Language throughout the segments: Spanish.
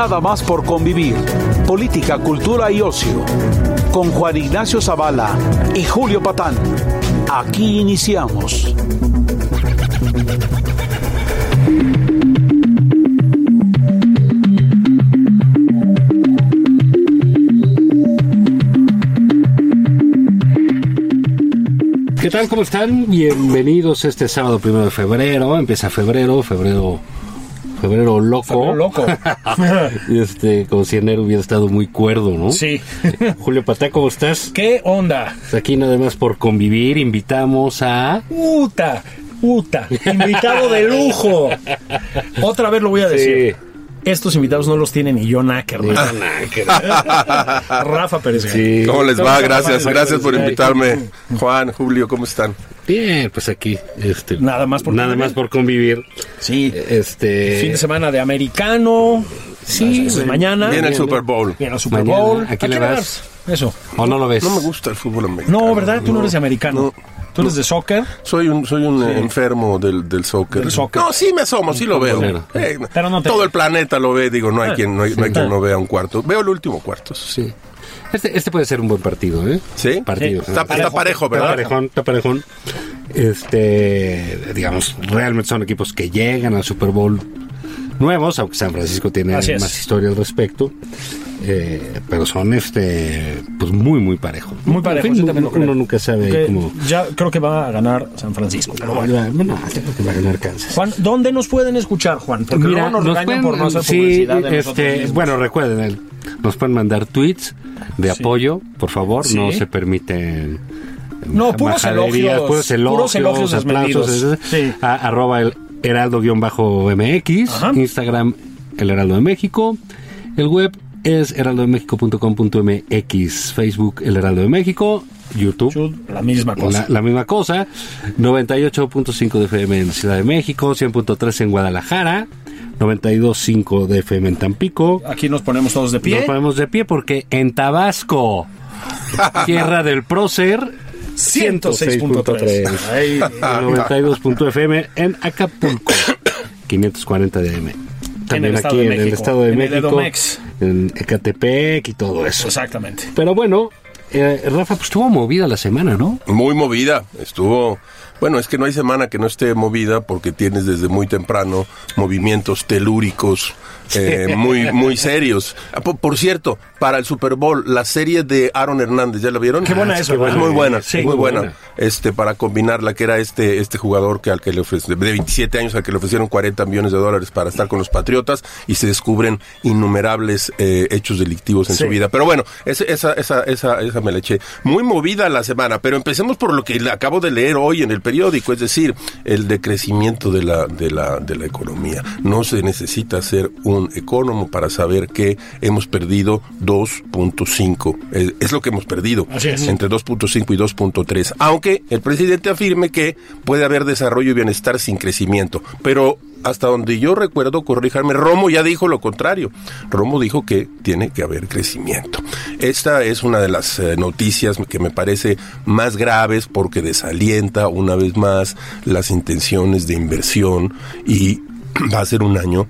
Nada más por convivir. Política, cultura y ocio. Con Juan Ignacio Zavala y Julio Patán. Aquí iniciamos. ¿Qué tal? ¿Cómo están? Bienvenidos este sábado primero de febrero. Empieza febrero, febrero, febrero loco. Febrero loco. Y este, como si enero hubiera estado muy cuerdo, ¿no? Sí. Julio Patá, ¿cómo estás? ¿Qué onda? Aquí nada más por convivir, invitamos a... Puta, puta. Invitado de lujo. Otra vez lo voy a decir. Estos invitados no los tiene ni John Ackerman. Rafa Pérez. Sí. ¿Cómo les va? Gracias, gracias por invitarme. Juan, Julio, ¿cómo están? Bien, pues aquí, este... Nada más por Nada convivir. más por convivir. Sí. Este... Fin de semana de americano. Sí, Eso es bueno. mañana. Viene el Super Bowl. Viene el Super Mañana. Bowl. ¿A quién le vas? Eso. ¿O no lo ves? No me gusta el fútbol americano. No, ¿verdad? Tú no eres de americano. no. Tú eres de soccer. Soy un, soy un enfermo del, del soccer. Del soccer. No, sí me asomo, sí lo veo. Eh, Pero no te- Todo el planeta lo ve, digo, no hay Ah, quien no, hay, no hay sí. quien no vea un cuarto. Veo el último cuarto. sí. Este, este puede ser un buen partido, ¿eh? ¿Sí? Partido. Sí. Está, está parejo, Está ¿verdad? parejón, está parejón. Este, digamos, realmente son equipos que llegan al Super Bowl nuevos, aunque San Francisco tiene Así es. más historia al respecto. Eh, pero son este pues muy muy parejos. Muy parejos, En fin, yo también lo uno, nunca sabe cómo Ya creo que va a ganar San Francisco. Pero bueno. yo creo que va a ganar Kansas. Juan, ¿dónde nos pueden escuchar, Juan? Porque luego nos, regañan pueden- por no hacer sí, publicidad de nosotros este, bueno, recuerden, el- nos pueden mandar tweets de apoyo, por favor, Sí. no se permiten No, puros elogios, puros elogios, puros elogios aplausos, Sí. a- arroba el heraldo-mx. Instagram el heraldo de México, el web es heraldodemexico.com.mx, Facebook el heraldo de México, YouTube La misma cosa. la, la misma cosa. 98.5 de FM en Ciudad de México, 100.3 en Guadalajara, 92.5 de FM en Tampico. Aquí nos ponemos todos de pie. Nos ponemos de pie porque en Tabasco, tierra del prócer, 106.3. Ay, 92.fm en Acapulco, 540 de AM. También aquí en el Estado de en México, en Ecatepec y todo eso. Exactamente. Pero bueno, eh, Rafa, pues estuvo movida la semana, ¿no? Muy movida. Estuvo. Bueno, es que no hay semana que no esté movida porque tienes desde muy temprano movimientos telúricos eh, muy muy serios. Ah, Por, por cierto, para el Super Bowl, la serie de Aaron Hernández, ¿ya la vieron? Qué buena Ah, eso, Es muy buena, Sí, muy buena. buena. Este, para combinarla, que era este este jugador que al que le ofrecieron, de 27 años, al que le ofrecieron 40 millones de dólares para estar con los Patriotas y se descubren innumerables eh, hechos delictivos en Sí. su vida. Pero bueno, ese- esa, esa, esa, esa me la eché. Muy movida la semana, pero empecemos por lo que le acabo de leer hoy en el periódico, es decir, el decrecimiento de la, de la, de la economía. No se necesita ser un economo para saber que hemos perdido 2.5. Es, es lo que hemos perdido. Entre 2.5 y 2.3. Aunque el presidente afirme que puede haber desarrollo y bienestar sin crecimiento. Pero hasta donde yo recuerdo, corríjame, Romo ya dijo lo contrario. Romo dijo que tiene que haber crecimiento. Esta es una de las eh, noticias que me parece más graves porque desalienta una vez más las intenciones de inversión y va a ser un año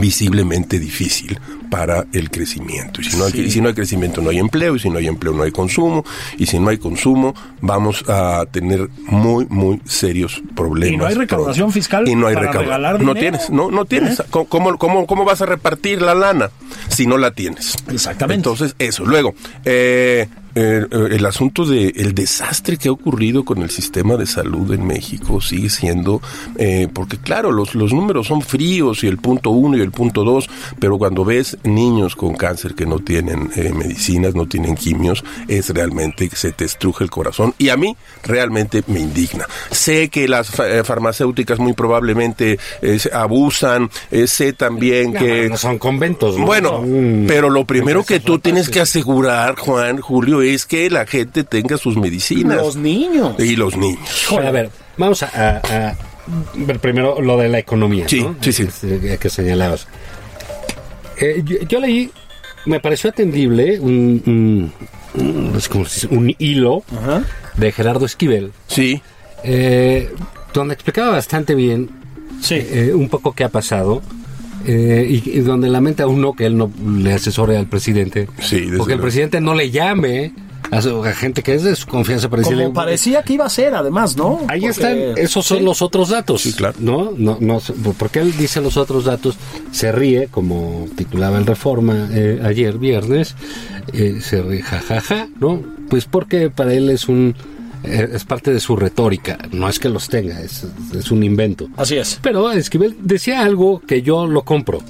visiblemente difícil para el crecimiento. Y si no, hay, si no hay crecimiento no hay empleo, y si no hay empleo no hay consumo, y si no hay consumo vamos a tener muy, muy serios problemas. Y no hay recaudación pronto. fiscal Y no hay para recaudación. regalar No tienes, no, no tienes. ¿Eh? ¿Cómo- ¿Cómo, cómo, cómo vas a repartir la lana si no la tienes? Exactamente. Entonces, eso. Luego, eh, eh, eh, el asunto de el desastre que ha ocurrido con el sistema de salud en México sigue siendo, eh, porque claro, los, los números son fríos y el punto uno y el punto dos, pero cuando ves niños con cáncer que no tienen medicinas, no tienen quimios, es realmente que se te estruje el corazón y a mí realmente me indigna. Sé que las farmacéuticas muy probablemente abusan, sé también que... No son conventos, ¿no? Bueno, pero lo primero que tú tienes que asegurar, Juan, Julio, es que la gente tenga sus medicinas. Los niños. Y los niños. a ver, vamos a, ver primero lo de la economía. Sí, sí, sí. Este, que señalabas. Eh, yo, leí, me pareció atendible un, un, hilo de Gerardo Esquivel. Sí. Eh, donde explicaba bastante bien sí. Eh, un poco qué ha pasado. Y, y, donde lamenta uno que él no le asesore al presidente. Sí, porque el presidente no le llame a, gente que es de su confianza para Como parecía que iba a ser, además, ¿no? Ahí están, esos son los otros datos. Sí, claro. ¿no? No, no, porque él dice los otros datos, se ríe, como titulaba el Reforma eh, ayer, viernes, eh, se ríe, jajaja, ¿no? Pues porque para él es un eh, es parte de su retórica, no es que los tenga, es, es un invento. Así es. Pero Esquivel decía algo que yo lo compro.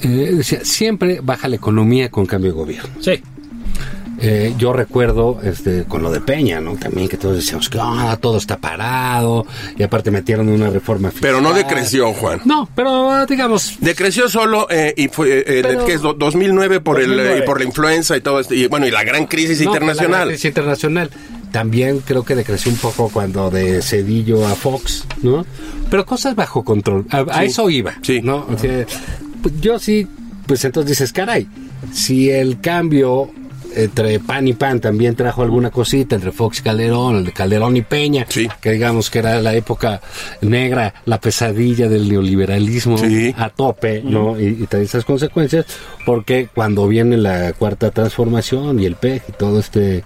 decía, siempre baja la economía con cambio de gobierno. Sí. Eh, yo recuerdo este, con lo de Peña, ¿no? También que todos decíamos que ah, todo está parado y aparte metieron una reforma fiscal. Pero no decreció, Juan. No, pero digamos... Decreció solo eh, y fue eh, que es 2009 por, El, por la influenza y todo esto. Y bueno, y la gran crisis internacional. La crisis internacional. También creo que decreció un poco cuando de Cedillo a Fox, ¿no? Pero cosas bajo control. A, eso iba, sí. ¿no? Pues, yo sí, pues entonces dices, caray, si el cambio entre pan y pan también trajo alguna cosita entre Fox y Calderón, el de Calderón y Peña, que digamos que era la época negra, la pesadilla del neoliberalismo a tope, ¿no? Y, trae esas consecuencias, porque cuando viene la cuarta transformación y el PEG y todo este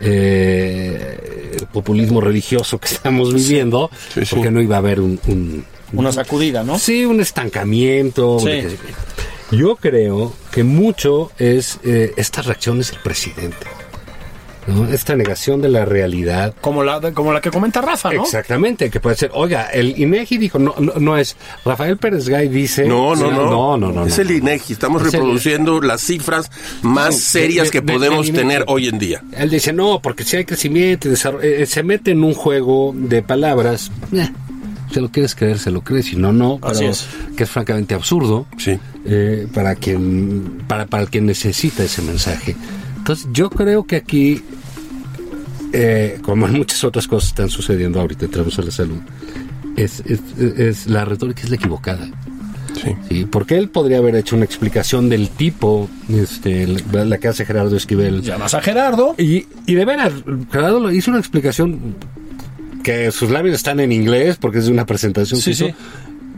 eh, populismo religioso que estamos viviendo, porque no iba a haber un, una sacudida, ¿no? Sí, un estancamiento. Yo creo que mucho es eh, estas reacciones del presidente. ¿No? Esta negación de la realidad. Como la, como la que comenta Rafa, ¿no? Exactamente, que puede ser, oiga, el INEGI dijo, no, no, es, Rafael Pérez Gay dice... No, no, no, no, no, Es el INEGI, estamos reproduciendo las cifras más serias que podemos tener hoy en día. Él dice, no, porque si hay crecimiento y desarrollo, eh, se mete en un juego de palabras... Eh, se lo quieres creer, se lo crees, si no, no, pero que es francamente absurdo sí. Eh, para quien para, para el que necesita ese mensaje. Entonces, yo creo que aquí, eh, como en muchas otras cosas están sucediendo ahorita, entramos a la salud, es, es, la retórica es la equivocada. Sí. Porque él podría haber hecho una explicación del tipo, este, la que hace Gerardo Esquivel. Llamas a Gerardo. Y, y de veras, Gerardo hizo una explicación que sus labios están en inglés porque es de una presentación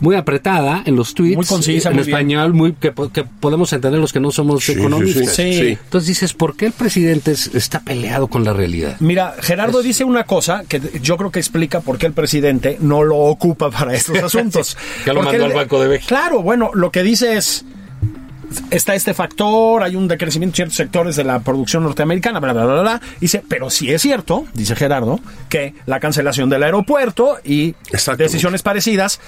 muy apretada en los tweets, muy concisa, en español, muy que, podemos entender los que no somos economistas. Entonces dices, ¿por qué el presidente está peleado con la realidad? Mira, Gerardo dice una cosa que yo creo que explica por qué el presidente no lo ocupa para estos asuntos. que lo mandó al Banco de México. Claro, bueno, lo que dice es está este factor, hay un decrecimiento en ciertos sectores de la producción norteamericana, bla, bla, bla, bla. Dice, pero sí es cierto, dice Gerardo, que la cancelación del aeropuerto y decisiones parecidas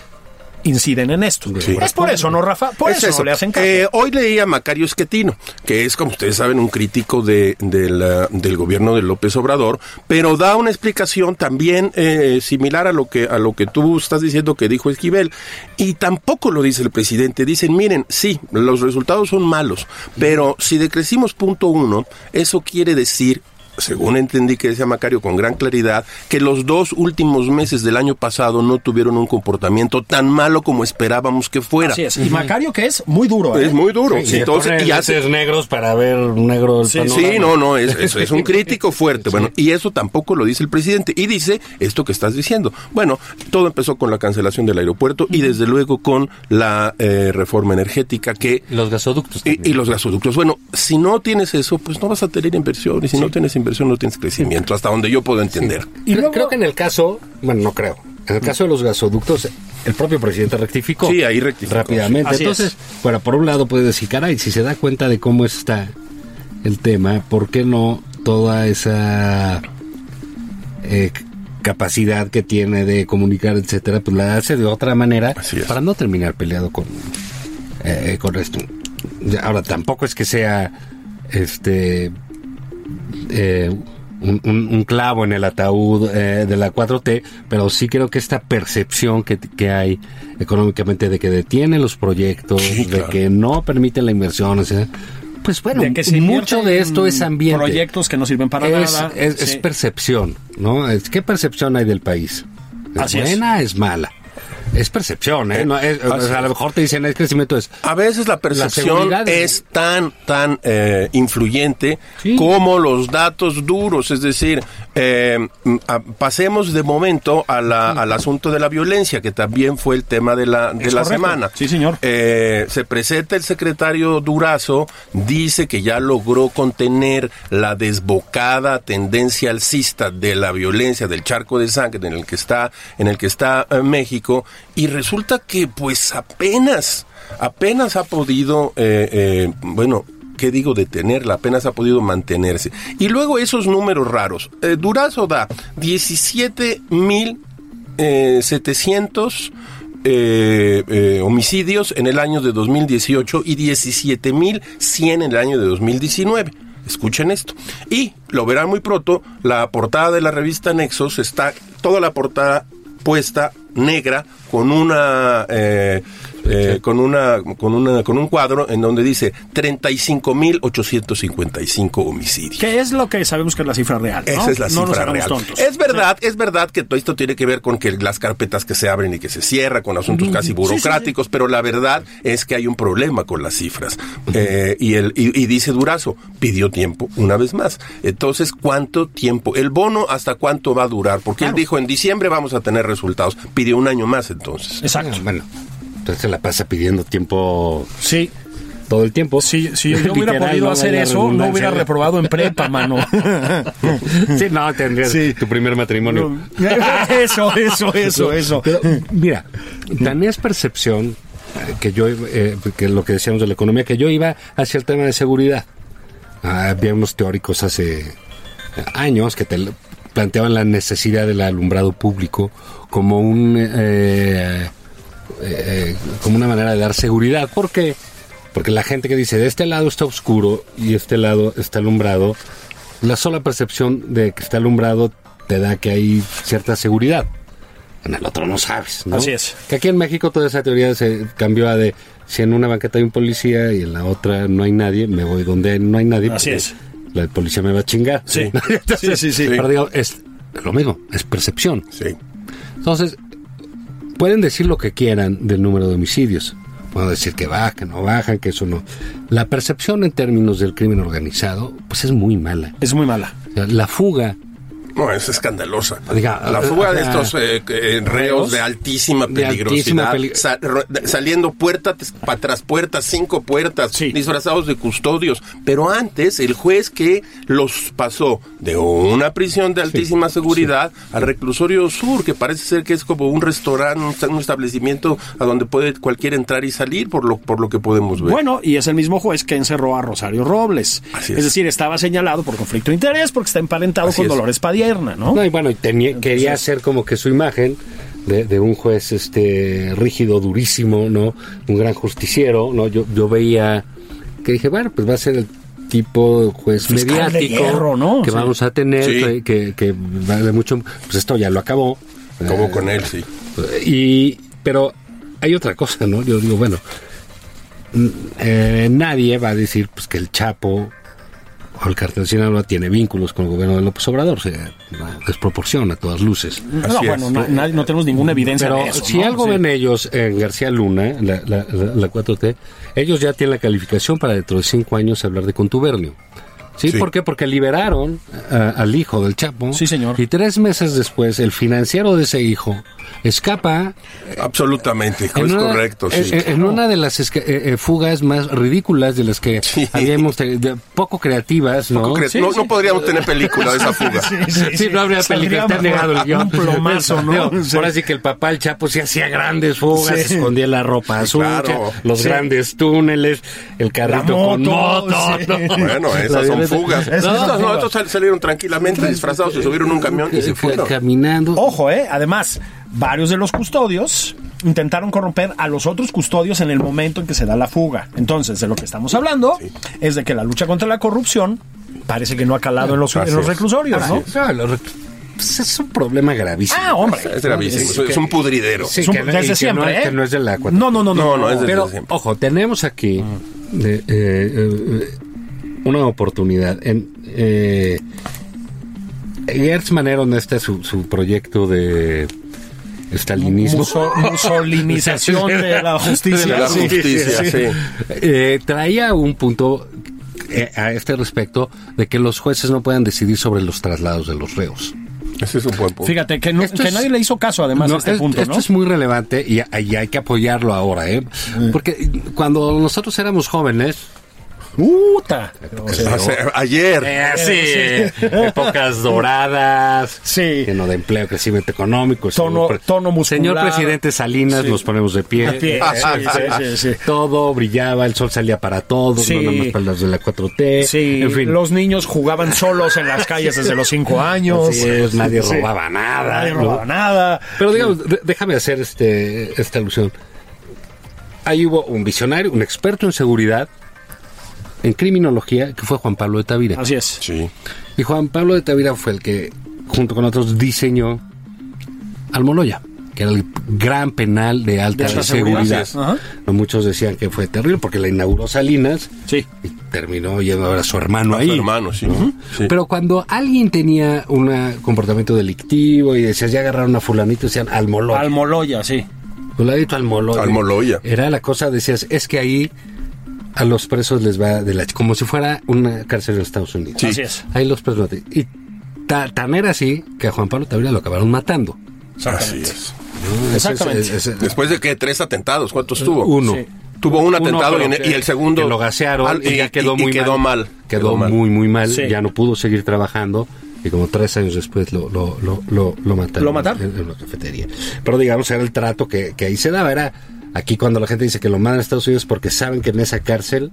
inciden en esto. Es por eso, ¿no, Rafa? Por eso, le hacen caso. Eh, hoy leí a Macario Esquetino, que es, como ustedes saben, un crítico de, del gobierno de López Obrador, pero da una explicación también eh, similar a lo, que, a lo que tú estás diciendo que dijo Esquivel. Y tampoco lo dice el presidente. Dicen, miren, sí, los resultados son malos, pero si decrecimos punto uno, eso quiere decir según entendí que decía Macario con gran claridad, que los dos últimos meses del año pasado no tuvieron un comportamiento tan malo como esperábamos que fuera. Así es. Y Macario que es muy duro. Es ¿eh? muy duro. Sí, Entonces, y hace negros para ver negro sí, sí, no, no, es, es, un crítico fuerte. Bueno, y eso tampoco lo dice el presidente. Y dice esto que estás diciendo. Bueno, todo empezó con la cancelación del aeropuerto y desde luego con la eh, reforma energética que... Los gasoductos. Y, y, los gasoductos. Bueno, si no tienes eso, pues no vas a tener inversión. Y si no tienes inversión, inversión no tienes crecimiento, hasta donde yo puedo entender. Y creo que en el caso, bueno, no creo, en el caso de los gasoductos, el propio presidente rectificó. Sí, ahí rectificó. Rápidamente. Entonces, bueno, por un lado puede decir, caray, si se da cuenta de cómo está el tema, ¿por qué no toda esa eh, capacidad que tiene de comunicar, etcétera, pues la hace de otra manera para no terminar peleado con, eh, con esto. Ahora, tampoco es que sea este eh, un, clavo en el ataúd eh, de la 4T, pero sí creo que esta percepción que, que hay económicamente de que detiene los proyectos, de que no permiten la inversión, o sea, pues bueno, mucho de esto es ambiente. Proyectos que no sirven para nada. Es, percepción, ¿no? Es, ¿Qué percepción hay del país? ¿Es buena? ¿Es mala? Es percepción, ¿eh? a lo mejor te dicen el crecimiento es. A veces la percepción es tan, tan eh, influyente como los datos duros. Es decir, eh, pasemos de momento a la, al asunto de la violencia, que también fue el tema de la, de la semana. Sí, señor. Eh, se presenta el secretario Durazo, dice que ya logró contener la desbocada tendencia alcista de la violencia, del charco de sangre en el que está, en el que está eh, México, y resulta que pues apenas apenas ha podido, bueno, ¿qué digo detenerla? Apenas ha podido mantenerse. Y luego esos números raros. Eh, Durazo da 17 mil eh, eh, homicidios en el año de 2018 y 17 mil 100 en el año de 2019. Escuchen esto. Y lo verán muy pronto, la portada de la revista Nexos está, toda la portada puesta negra con una eh, eh, con una con una con un cuadro en donde dice 35.855 homicidios. ¿Qué es lo que sabemos que es la cifra real? Esa es la cifra real. Es verdad, es verdad que todo esto tiene que ver con que las carpetas que se abren y que se cierran con asuntos casi burocráticos, pero la verdad es que hay un problema con las cifras. Eh, y el y, dice Durazo pidió tiempo una vez más. Entonces, ¿cuánto tiempo? El bono hasta cuánto va a durar? Porque él dijo en diciembre vamos a tener resultados. Pidió un año más entonces. Exacto. Bueno, entonces se la pasa pidiendo tiempo. Sí. Todo el tiempo. Si, si yo hubiera podido hacer eso, no hubiera reprobado en prepa, mano. sí, no, tendrías tu primer matrimonio. eso, eso, eso, eso. mira, tan es percepción eh, que yo, eh, que lo que decíamos de la economía, que yo iba hacia el tema de seguridad. Ah, había unos teóricos hace años que te planteaban la necesidad del alumbrado público como un eh, eh, como una manera de dar seguridad. ¿Por qué? Porque la gente que dice de este lado está oscuro y este lado está alumbrado, la sola percepción de que está alumbrado te da que hay cierta seguridad. En el otro no sabes, ¿no? Así es. Que aquí en México toda esa teoría se cambió a de si en una banqueta hay un policía y en la otra no hay nadie, me voy donde no hay nadie. Así es. La policía me va a chingar. Sí, sí, sí, sí. Pero digo, es lo mismo, es percepción. Sí. Entonces, pueden decir lo que quieran del número de homicidios. Pueden decir que bajan, no bajan, que eso no. La percepción en términos del crimen organizado, pues es muy mala. Es muy mala. la fuga no, es escandalosa. la fuga de estos eh, eh, reos de altísima peligrosidad, saliendo puerta tras puerta, cinco puertas, disfrazados de custodios. Pero antes, el juez que los pasó de una prisión de altísima seguridad al reclusorio sur, que parece ser que es como un restaurante, un establecimiento a donde puede cualquiera entrar y salir, por lo, por lo que podemos ver. Bueno, y es el mismo juez que encerró a Rosario Robles. es. decir, estaba señalado por conflicto de interés porque está emparentado con Dolores Padilla ¿no? y bueno, y tenía, quería hacer como que su imagen de, un juez este rígido, durísimo, ¿no? Un gran justiciero, ¿no? Yo, yo veía que dije, bueno, pues va a ser el tipo de juez mediático ¿no? que vamos a tener, que, que, vale mucho, pues esto ya lo acabó. Acabó con él, sí. Y, pero hay otra cosa, ¿no? Yo digo, bueno, eh, nadie va a decir pues que el Chapo el cartel de Sinaloa tiene vínculos con el gobierno de López Obrador, se desproporciona a todas luces. No, bueno, no, tenemos ninguna evidencia Pero de eso, si algo ven ellos en García Luna, la, la, la, 4T, ellos ya tienen la calificación para dentro de cinco años hablar de contubernio. ¿Sí? ¿Por qué? Porque liberaron al hijo del Chapo. Sí, señor. Y tres meses después, el financiero de ese hijo escapa. Absolutamente, es correcto. En, una de las eh, eh, fugas más ridículas de las que habíamos tenido, poco creativas, ¿no? no, podríamos tener película de esa fuga. Sí, no habría película, está negado el guion. Un plomazo, ¿no? Ahora sí que el papá, el Chapo, se hacía grandes fugas, escondía la ropa azul, los grandes túneles, el carrito con moto. Bueno, esas son fugas. Es una Estos no, estos sal- salieron tranquilamente disfrazados, se subieron un camión y se fueron. Caminando. Ojo, ¿eh? Además, varios de los custodios intentaron corromper a los otros custodios en el momento en que se da la fuga. Entonces, de lo que estamos hablando es de que la lucha contra la corrupción parece que no ha calado en los, en los es. reclusorios, ¿no? No, lo rec- pues es un problema gravísimo. Ah, hombre. Es gravísimo, es un pudridero. Sí, Es un- que no- desde que siempre, no, ¿eh? que no es de la No, no, no, no. No, no, es de- Pero, desde siempre. ojo, tenemos aquí de, eh, eh, una oportunidad. En, eh, Gertz Manero, en este su, su proyecto de estalinismo. Muso- musolinización de la justicia. De la justicia, sí, sí. sí. Eh, traía un punto eh, a este respecto de que los jueces no puedan decidir sobre los traslados de los reos. Ese es un buen punto. Fíjate que, no- Esto que es- nadie le hizo caso además No, a este es- punto, esto ¿no? es muy relevante y, y hay que apoyarlo ahora, ¿eh? Porque cuando nosotros éramos jóvenes, Puta. O sea, Hace- ayer. Eh, sí, épocas doradas, Sí. lleno de empleo, crecimiento económico. Tono- señor, tono muscular. Señor presidente Salinas, Sí. nos ponemos de pie. De pie, sí, sí, sí, sí. Todo brillaba, el sol salía para todos, Sí. no nada más para los de la 4T. Sí, en fin. los niños jugaban solos en las calles desde los cinco años. Así es, nadie Sí. robaba nada. Nadie ¿no? robaba nada. Pero digamos, déjame hacer este, esta alusión. Ahí hubo un visionario, un experto en seguridad, en criminología, que fue Juan Pablo de Tavira. Así es. Sí. Y Juan Pablo de Tavira fue el que, junto con otros, diseñó Almoloya, que era el gran penal de alta De seguridad. seguridad, Muchos decían que fue terrible porque la inauguró Salinas Sí. y terminó yendo a ver a su hermano A ahí. su hermano, sí. Sí. Pero cuando alguien tenía un comportamiento delictivo y decías, ya agarraron a fulanito, decían Almoloya. Almoloya, sí. Fulanito Almoloya. Almoloya. Era la cosa, decías, es que ahí a los presos les va de la... como si fuera una cárcel en Estados Unidos. Así es. Ahí los presos... Y ta- tan era así que a Juan Pablo Tavira lo acabaron matando. Así es. ¿no? Ese es- Exactamente. es- Después de que tres atentados, ¿cuántos tuvo? uno. Sí. Tuvo un Uno, atentado pero y, en- que- y el segundo. que lo gasearon al- y, ya quedó y- y muy quedó mal. mal. Quedó, muy, muy mal. Sí. Ya no pudo seguir trabajando. Y como tres años después lo, lo, lo, lo, lo mataron. ¿Lo mataron? En, en la cafetería. Pero digamos, era el trato que, que ahí se daba. Era aquí cuando la gente dice que lo mandan a Estados Unidos porque saben que en esa cárcel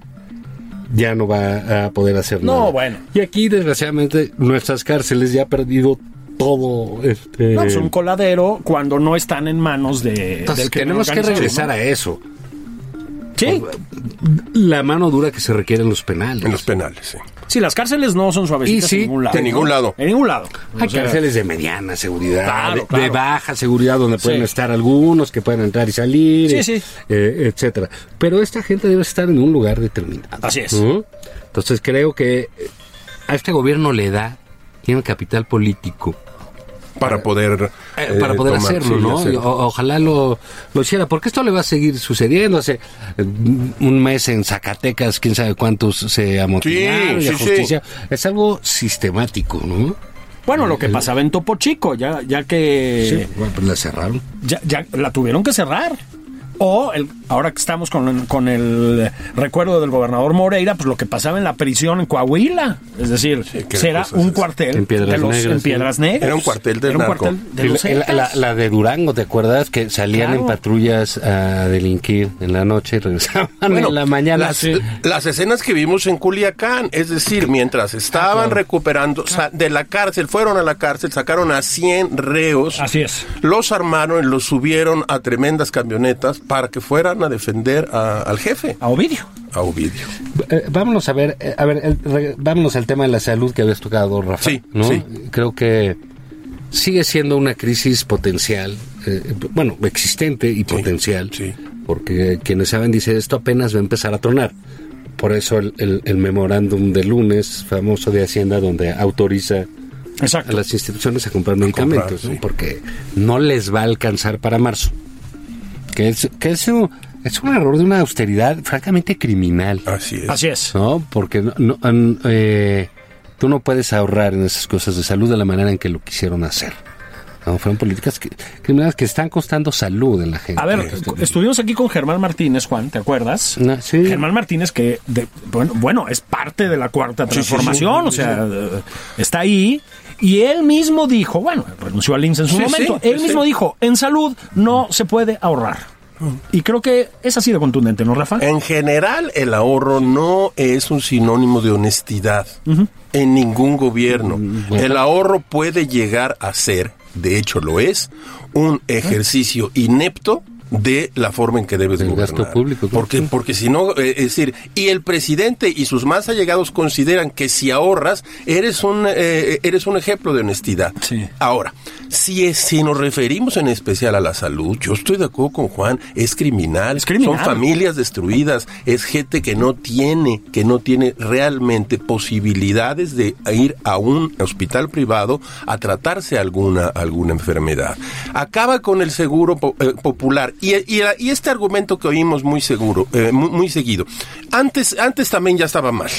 ya no va a poder hacer No, nada. bueno. Y aquí, desgraciadamente, nuestras cárceles ya han perdido todo. Este, No, es un coladero cuando no están en manos de, entonces, del tenemos que regresar ¿no? a eso. Sí. La mano dura que se requiere en los penales. En los penales, sí. Sí, las cárceles no son suavecitas sí, en ningún lado. de ningún lado. En ningún lado. Hay O sea, cárceles de mediana seguridad, Claro, de, claro. de baja seguridad donde pueden estar algunos que pueden entrar y salir, Sí, eh, eh, etcétera. Pero esta gente debe estar en un lugar determinado. Así es. ¿no? Entonces creo que a este gobierno le da, tiene capital político Para poder. eh, eh, para poder tomar, hacerlo, sí, ¿no? o- ojalá lo, lo hiciera, porque esto le va a seguir sucediendo. Hace eh, un mes en Zacatecas, quién sabe cuántos se amotinaron Sí, a sí, sí. justicia. Es algo sistemático, ¿no? Bueno, lo que pasaba en Topo Chico, ya, ya que Sí, bueno, pues la cerraron. ya, ya la tuvieron que cerrar. O el, ahora que estamos con, con el recuerdo del gobernador Moreira, pues lo que pasaba en la prisión en Coahuila. Es decir, qué será un es- cuartel En Piedras de los, Negras, en sí. Piedras Negras. Era un cuartel del Era un narco. cuartel de los la, la- Zetas. la de Durango, ¿te acuerdas? Que salían Claro. en patrullas a delinquir en la noche y regresaban en la mañana. Las, las escenas que vimos en Culiacán, es decir, mientras estaban recuperando sa- de la cárcel, fueron a la cárcel, sacaron a 100 reos, Así es. los armaron y los subieron a tremendas camionetas para que fueran a defender a- al jefe, A Ovidio. a Ovidio. Eh, vámonos a ver, eh, a ver, el- re- vámonos al tema de la salud que habías tocado, Rafa. Sí, ¿no? sí. Creo que sigue siendo una crisis potencial, eh, bueno, existente y potencial, sí. porque quienes saben dice esto apenas va a empezar a tronar. Por eso el, el- el memorándum de lunes famoso de Hacienda donde autoriza a Exacto. las instituciones a comprar medicamentos, comprar, ¿no? sí. porque no les va a alcanzar para marzo. Que es, que es, un, es un error de una austeridad francamente criminal. Así es. Así es. ¿no? Porque no, eh, tú no puedes ahorrar en esas cosas de salud de la manera en que lo quisieron hacer. ¿no? Fueron políticas que- criminales que están costando salud en la gente. A ver, estuvimos aquí con Germán Martínez, Juan, ¿te acuerdas? No, sí. Germán Martínez, que de- bueno, bueno, es parte de la cuarta transformación, o sea, eh, está ahí. Y él mismo dijo, bueno, renunció al INSS en su Sí, momento, sí, él sí, mismo dijo, en salud no se puede ahorrar. Y creo que es así de contundente, ¿no, Rafa? En general, el ahorro no es un sinónimo de honestidad en ningún gobierno. Mm, El ahorro puede llegar a ser, de hecho lo es, un ejercicio inepto de la forma en que debes Del gobernar. gasto público. Porque, porque si no, eh, es decir, y el presidente y sus más allegados consideran que si ahorras, eres un, eh, eres un ejemplo de honestidad. Sí. Ahora, si, es, si nos referimos en especial a la salud, yo estoy de acuerdo con Juan, es criminal, Es criminal. son familias destruidas, es gente que no tiene, que no tiene realmente posibilidades de ir a un hospital privado a tratarse alguna, alguna enfermedad. Acaba con el seguro po- eh, popular y, y- y este argumento que oímos muy seguro, eh, muy, muy seguido. Antes, antes también ya estaba mal.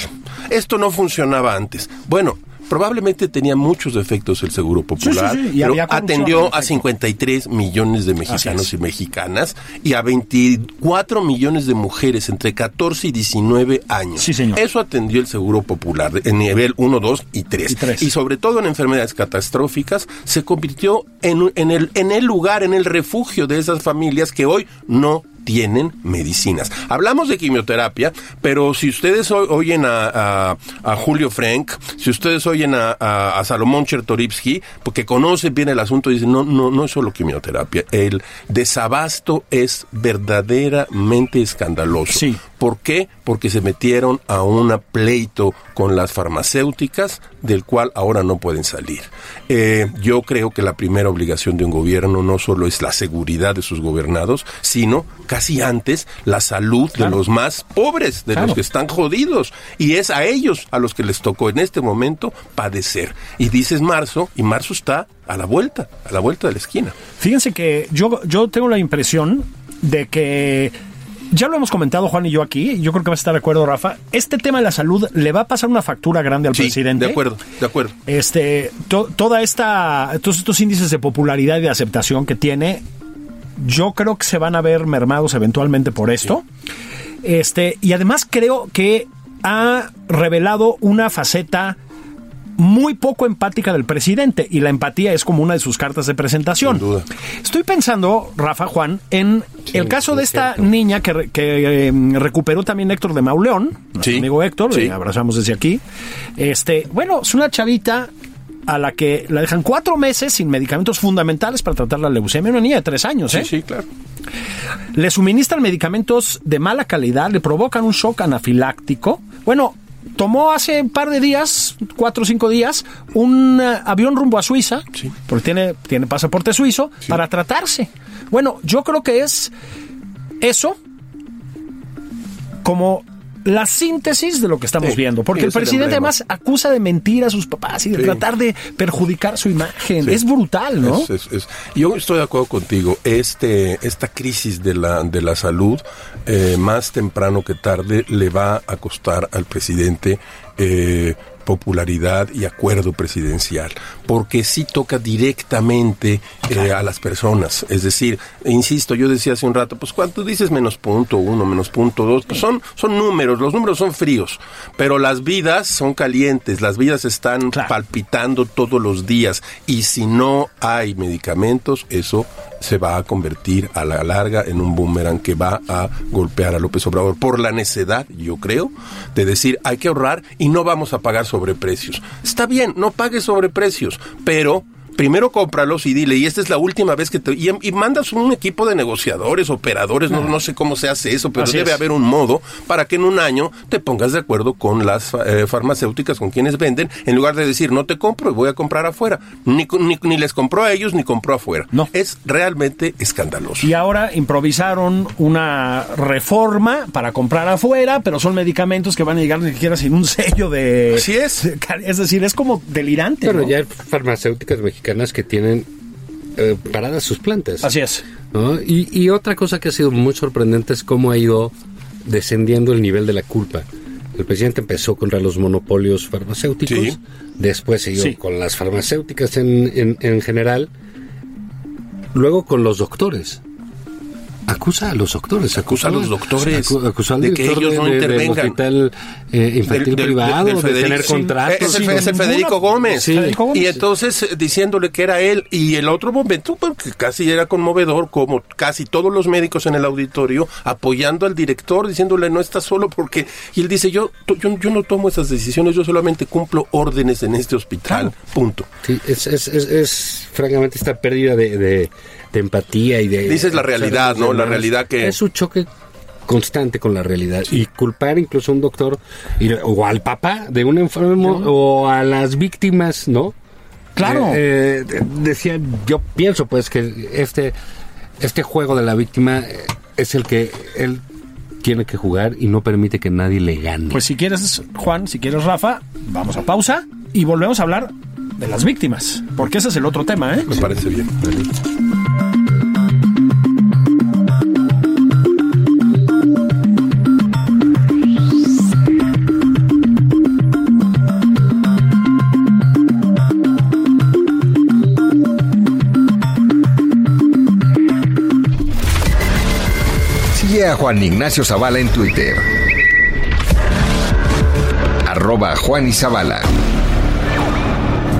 Esto no funcionaba antes. Bueno. Probablemente tenía muchos defectos el Seguro Popular, sí, y pero había corrupción, atendió a perfecto. 53 millones de mexicanos y mexicanas y a 24 millones de mujeres entre 14 y 19 años. Sí, señor. Eso atendió el Seguro Popular en nivel 1, 2 y 3. Y tres. sobre todo en enfermedades catastróficas se convirtió en, en, el, en el lugar, en el refugio de esas familias que hoy no tienen medicinas. Hablamos de quimioterapia, pero si ustedes oyen a, a- Julio Frank, si ustedes oyen a, a- a Salomón Chertorivsky, porque conocen bien el asunto, dicen, no, no, no es solo quimioterapia, el desabasto es verdaderamente escandaloso. Sí. ¿Por qué? Porque se metieron a un pleito con las farmacéuticas del cual ahora no pueden salir. Eh, yo creo que la primera obligación de un gobierno no solo es la seguridad de sus gobernados, sino casi antes la salud Claro. de los más pobres, de Claro. los que están jodidos. Y es a ellos a los que les tocó en este momento padecer. Y dices marzo, y marzo está a la vuelta, a la vuelta de la esquina. Fíjense que yo, yo tengo la impresión de que. Ya lo hemos comentado Juan y yo aquí, yo creo que vas a estar de acuerdo, Rafa. Este tema de la salud le va a pasar una factura grande al Sí, presidente. de acuerdo, de acuerdo. Este, to- toda esta, todos estos índices de popularidad y de aceptación que tiene, yo creo que se van a ver mermados eventualmente por esto. Este, y además creo que ha revelado una faceta muy poco empática del presidente y la empatía es como una de sus cartas de presentación. Sin duda. Estoy pensando, Rafa Juan, en Sí, el caso de es esta cierto. niña que, que eh, recuperó también Héctor de Mauleón, Sí, amigo Héctor, sí. le abrazamos desde aquí. Este, bueno, es una chavita a la que la dejan cuatro meses sin medicamentos fundamentales para tratar la leucemia, una niña de tres años, ¿eh? Sí, sí, claro. le suministran medicamentos de mala calidad, le provocan un shock anafiláctico. Bueno, tomó hace un par de días, cuatro o cinco días, un eh, avión rumbo a Suiza, Sí. porque tiene, tiene pasaporte suizo, para tratarse. Bueno, yo creo que es eso como la síntesis de lo que estamos Sí, viendo. Porque el es el presidente además acusa de mentir a sus papás y de Sí. tratar de perjudicar su imagen. Sí. Es brutal, ¿no? Es- es- es- yo estoy de acuerdo contigo. Este, esta crisis de la, de la salud, eh, más temprano que tarde, le va a costar al presidente eh, popularidad y acuerdo presidencial, porque sí toca directamente eh, a las personas. Es decir, insisto, yo decía hace un rato, pues cuando dices menos punto uno, menos punto dos, pues son, son números, los números son fríos, pero las vidas son calientes, las vidas están Claro. palpitando todos los días y si no hay medicamentos, eso se va a convertir a la larga en un boomerang que va a golpear a López Obrador por la necedad, yo creo, de decir hay que ahorrar y no vamos a pagar Está bien, no pagues sobreprecios, pero primero cómpralos y dile, y esta es la última vez que te... Y, y mandas un equipo de negociadores, operadores, no, no sé cómo se hace eso, pero Así debe es. haber un modo para que en un año te pongas de acuerdo con las eh, farmacéuticas, con quienes venden, en lugar de decir, no te compro y voy a comprar afuera. Ni, ni, ni les compró a ellos ni compró afuera. No. Es realmente escandaloso. Y ahora improvisaron una reforma para comprar afuera, pero son medicamentos que van a llegar ni siquiera sin un sello de... Así es. Es decir, es como delirante. Pero ¿no? ya hay farmacéuticas mexicanas que tienen eh, paradas sus plantas. Así es. ¿no? Y, y otra cosa que ha sido muy sorprendente es cómo ha ido descendiendo el nivel de la culpa. El presidente empezó contra los monopolios farmacéuticos, Sí. después siguió Sí. con las farmacéuticas en, en, en general, luego con los doctores. Acusa a los doctores. Acusa a los doctores acu- acusó al de que ellos no de- de- del intervengan. hospital eh, infantil Del- del- privado, del de tener sí, contratos. Es el, es el Federico Gómez. Sí. Y entonces eh, diciéndole que era él. Y el otro momento, pues, que casi era conmovedor, como casi todos los médicos en el auditorio apoyando al director, diciéndole no está solo porque. Y él dice: Yo, yo, yo no tomo esas decisiones, yo solamente cumplo órdenes en este hospital. Punto. Sí, es, es, es, es, francamente esta pérdida de, de, de empatía y de... Dices la realidad, ¿no? La realidad que- Es un choque constante con la realidad y culpar incluso a un doctor y- o al papá de un enfermo o a las víctimas, ¿no? Claro. Eh, eh, decía, yo pienso pues que este, este juego de la víctima eh, es el que él tiene que jugar y no permite que nadie le gane. Pues si quieres, Juan, si quieres, Rafa, vamos a pausa y volvemos a hablar de las víctimas, porque ese es el otro tema, ¿eh? Me parece bien. Sigue a Juan Ignacio Zavala en Twitter. Arroba Juan y Zavala.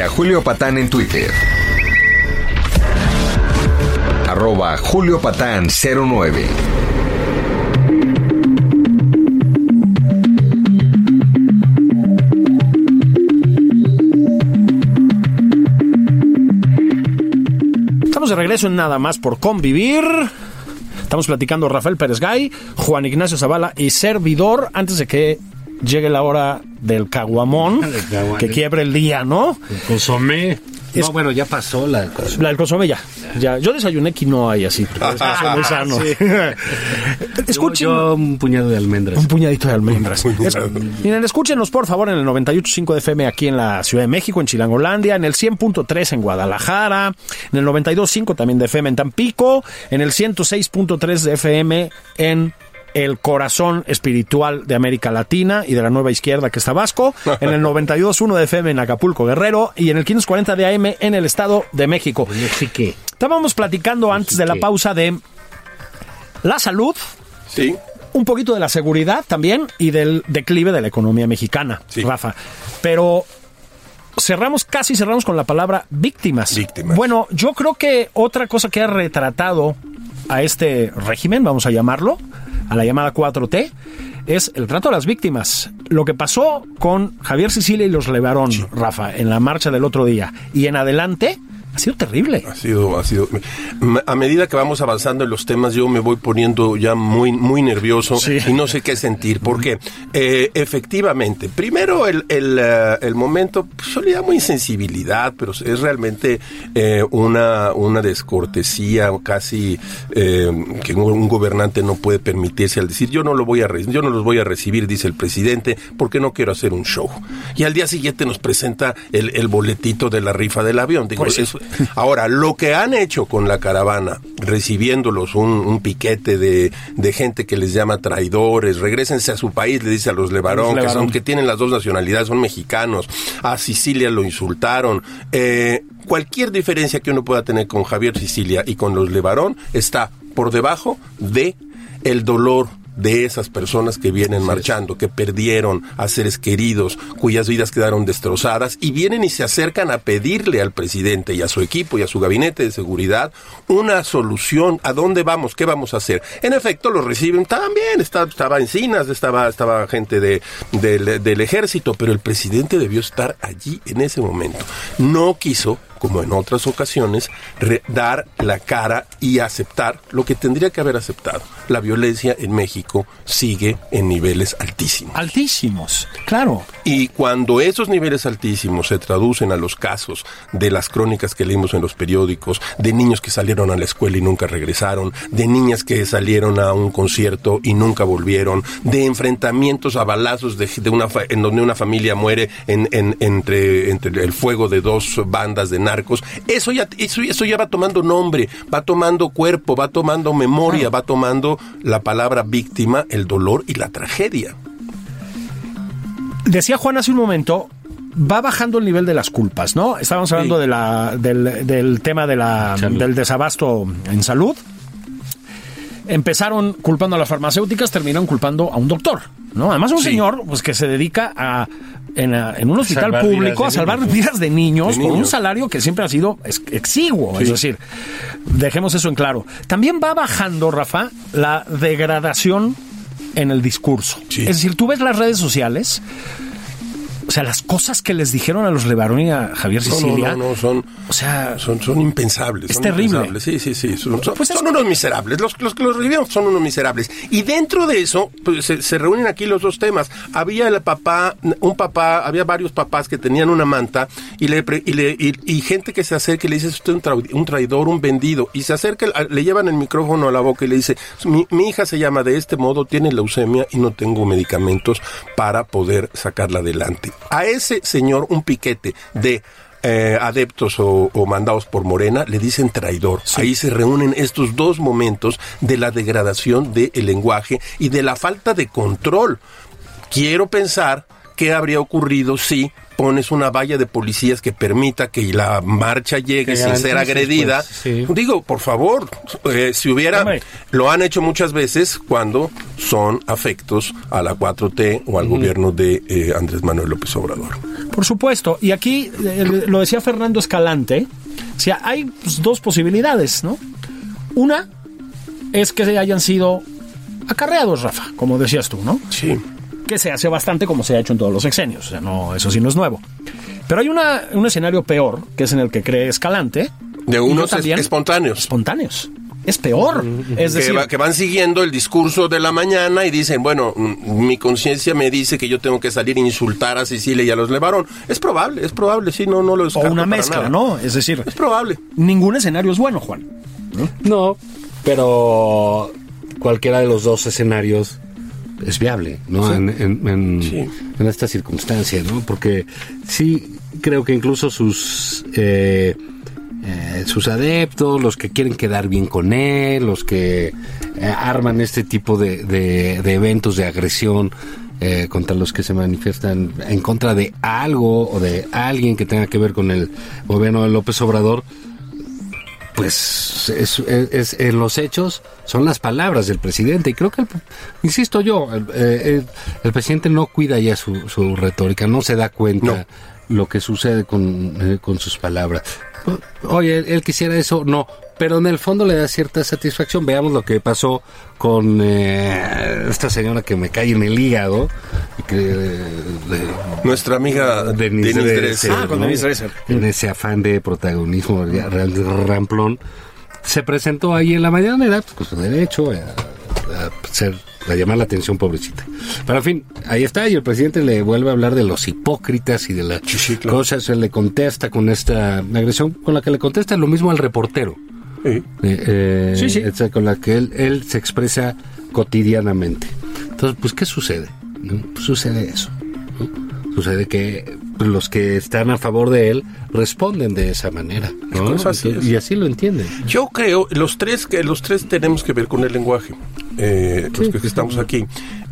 A Julio Patán en Twitter. Arroba Julio Patán 09. Estamos de regreso en Nada más por convivir. Estamos platicando Rafael Pérez Gay, Juan Ignacio Zavala y servidor antes de que llegue la hora del caguamón, que quiebre el día, ¿no? consomé. Es- No, bueno, ya pasó la La del consomé ya. ya. Yo desayuné quinoa y así. porque es muy sano. Escuchen. Yo, yo un puñado de almendras. Un puñadito de almendras. Es- miren, escúchenos por favor en el 98.5 de FM aquí en la Ciudad de México, en Chilangolandia, en el 100.3 en Guadalajara, en el 92.5 también de FM en Tampico, en el 106.3 de FM en el corazón espiritual de América Latina y de la nueva izquierda que es Tabasco, en el 92.1 de FM en Acapulco Guerrero y en el 540 de AM en el Estado de México. Así que, Estábamos platicando antes de la pausa de la salud, Sí. un poquito de la seguridad también y del declive de la economía mexicana, Sí. Rafa. Pero cerramos, casi cerramos con la palabra víctimas. Víctimas. Bueno, yo creo que otra cosa que ha retratado a este régimen, vamos a llamarlo, a la llamada 4T, es el trato a las víctimas. Lo que pasó con Javier Sicilia y los Levarón, Rafa, en la marcha del otro día y en adelante, ha sido terrible. Ha sido, ha sido. A medida que vamos avanzando en los temas, yo me voy poniendo ya muy, muy nervioso Sí. y no sé qué sentir. Porque eh, efectivamente, primero el, el, eh, el momento, pues, yo le llamo insensibilidad, pero es realmente eh, una, una descortesía casi eh, que un, gobernante no puede permitirse al decir yo no lo voy a re- yo no los voy a recibir, dice el presidente, porque no quiero hacer un show. Y al día siguiente nos presenta el, el boletito de la rifa del avión. Digo, Pues sí. Ahora, lo que han hecho con la caravana, recibiéndolos un, un piquete de, de gente que les llama traidores, regresense a su país, le dice a los Levarón, que, son, que tienen las dos nacionalidades, son mexicanos, a Sicilia lo insultaron. Eh, cualquier diferencia que uno pueda tener con Javier Sicilia y con los Levarón está por debajo de el dolor de esas personas que vienen marchando, que perdieron a seres queridos, cuyas vidas quedaron destrozadas, y vienen y se acercan a pedirle al presidente y a su equipo y a su gabinete de seguridad una solución. ¿A dónde vamos? ¿Qué vamos a hacer? En efecto, lo reciben, bien, estaba, estaba Encinas, estaba, estaba gente de, del, del ejército, pero el presidente debió estar allí en ese momento. No quiso como en otras ocasiones, dar la cara y aceptar lo que tendría que haber aceptado. La violencia en México sigue en niveles altísimos. Altísimos, claro. Y cuando esos niveles altísimos se traducen a los casos de las crónicas que leímos en los periódicos, de niños que salieron a la escuela y nunca regresaron, de niñas que salieron a un concierto y nunca volvieron, de enfrentamientos a balazos de, una en donde una familia muere en, entre, entre el fuego de dos bandas de narcos, eso ya, eso, eso ya va tomando nombre, va tomando cuerpo, va tomando memoria, va tomando la palabra víctima, el dolor y la tragedia. Decía Juan hace un momento, va bajando el nivel de las culpas, ¿no? Estábamos hablando de la, del, tema de la, del desabasto en salud. Empezaron culpando a las farmacéuticas, terminaron culpando a un doctor, ¿no? Además, un señor pues, que se dedica a en, un hospital público a salvar vidas de niños, con un salario que siempre ha sido exiguo. Es decir, dejemos eso en claro. También va bajando, Rafa, la degradación en el discurso. Es decir, tú ves las redes sociales o sea, las cosas que les dijeron a los Levarón y a Javier Sicilia. No, no, son. O sea. Son, son impensables. Es terrible. Sí, sí, sí. Son, pues unos miserables. Los, los que los revivieron son unos miserables. Y dentro de eso, pues, se, reúnen aquí los dos temas. Había el papá, un papá, había varios papás que tenían una manta y le, y, le, y, gente que se acerca y le dice: usted un, un traidor, un vendido. Y se acerca, le llevan el micrófono a la boca y le dice: mi, mi hija se llama de este modo, tiene leucemia y no tengo medicamentos para poder sacarla adelante a ese señor un piquete de eh, adeptos o, mandados por Morena le dicen traidor. Ahí se reúnen estos dos momentos de la degradación del lenguaje y de la falta de control. Quiero pensar qué habría ocurrido si pones una valla de policías que permita que la marcha llegue sin ser agredida. Pues, Digo, por favor, eh, si hubiera, lo han hecho muchas veces cuando son afectos a la 4T o al gobierno de eh, Andrés Manuel López Obrador. Por supuesto, y aquí eh, lo decía Fernando Escalante, o sea, hay pues, dos posibilidades, ¿no? Una es que se hayan sido acarreados, Rafa, como decías tú, ¿no? Sí que se hace bastante como se ha hecho en todos los sexenios. O sea, no, eso sí no es nuevo. Pero hay una, un escenario peor, que es en el que cree Escalante. De unos espontáneos. Espontáneos. Es peor. Es decir, que, van siguiendo el discurso de la mañana y dicen, bueno, mm, mi conciencia me dice que yo tengo que salir a insultar a Sicilia y a los Levarón. Es probable, es probable, sí, no, no lo O una mezcla, ¿no? Es decir, es probable. Ningún escenario es bueno, Juan. no pero cualquiera de los dos escenarios es viable, ¿no? En, en, esta circunstancia, ¿no? Porque sí creo que incluso sus eh, eh, sus adeptos, los que quieren quedar bien con él, los que eh, arman este tipo de, de, eventos de agresión contra los que se manifiestan en contra de algo o de alguien que tenga que ver con el gobierno de López Obrador, pues es, en los hechos son las palabras del presidente. Y creo que insisto yo el, presidente no cuida ya su, su, retórica no se da cuenta lo que sucede con, eh, con sus palabras oye él quisiera eso no pero en el fondo le da cierta satisfacción. Veamos lo que pasó con eh, esta señora que me cae en el hígado. Que, Nuestra amiga Denise, Dresser. Ah, con Denise En ese afán de protagonismo ramplón. Se presentó ahí en la mañana, pues, con su derecho a, ser a llamar la atención, pobrecita. Pero en fin, ahí está, y el presidente le vuelve a hablar de los hipócritas y de las cosas, se le contesta con esta agresión, con la que le contesta lo mismo al reportero. Eh, eh, sí. sí, con la que él, él se expresa cotidianamente. Entonces, pues, ¿qué sucede? Pues, sucede eso. Sucede que los que están a favor de él responden de esa manera. y, así lo entienden. Yo creo, los tres, que los tres tenemos que ver con el lenguaje, eh, los que estamos aquí.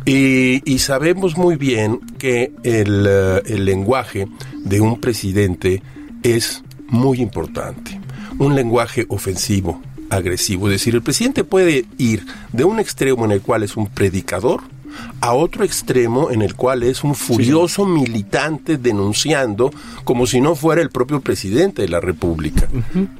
Y, y, sabemos muy bien que el, el lenguaje de un presidente es muy importante un lenguaje ofensivo, agresivo. Es decir, el presidente puede ir de un extremo en el cual es un predicador a otro extremo en el cual es un furioso militante denunciando como si no fuera el propio presidente de la República,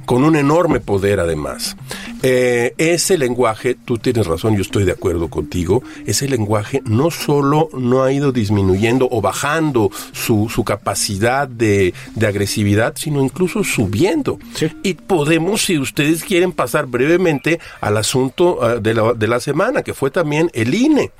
con un enorme poder además. Eh, ese lenguaje, tú tienes razón, yo estoy de acuerdo contigo, ese lenguaje no solo no ha ido disminuyendo o bajando su, su capacidad de, de agresividad, sino incluso subiendo. Y podemos, si ustedes quieren, pasar brevemente al asunto uh, de, la, de la semana, que fue también el INE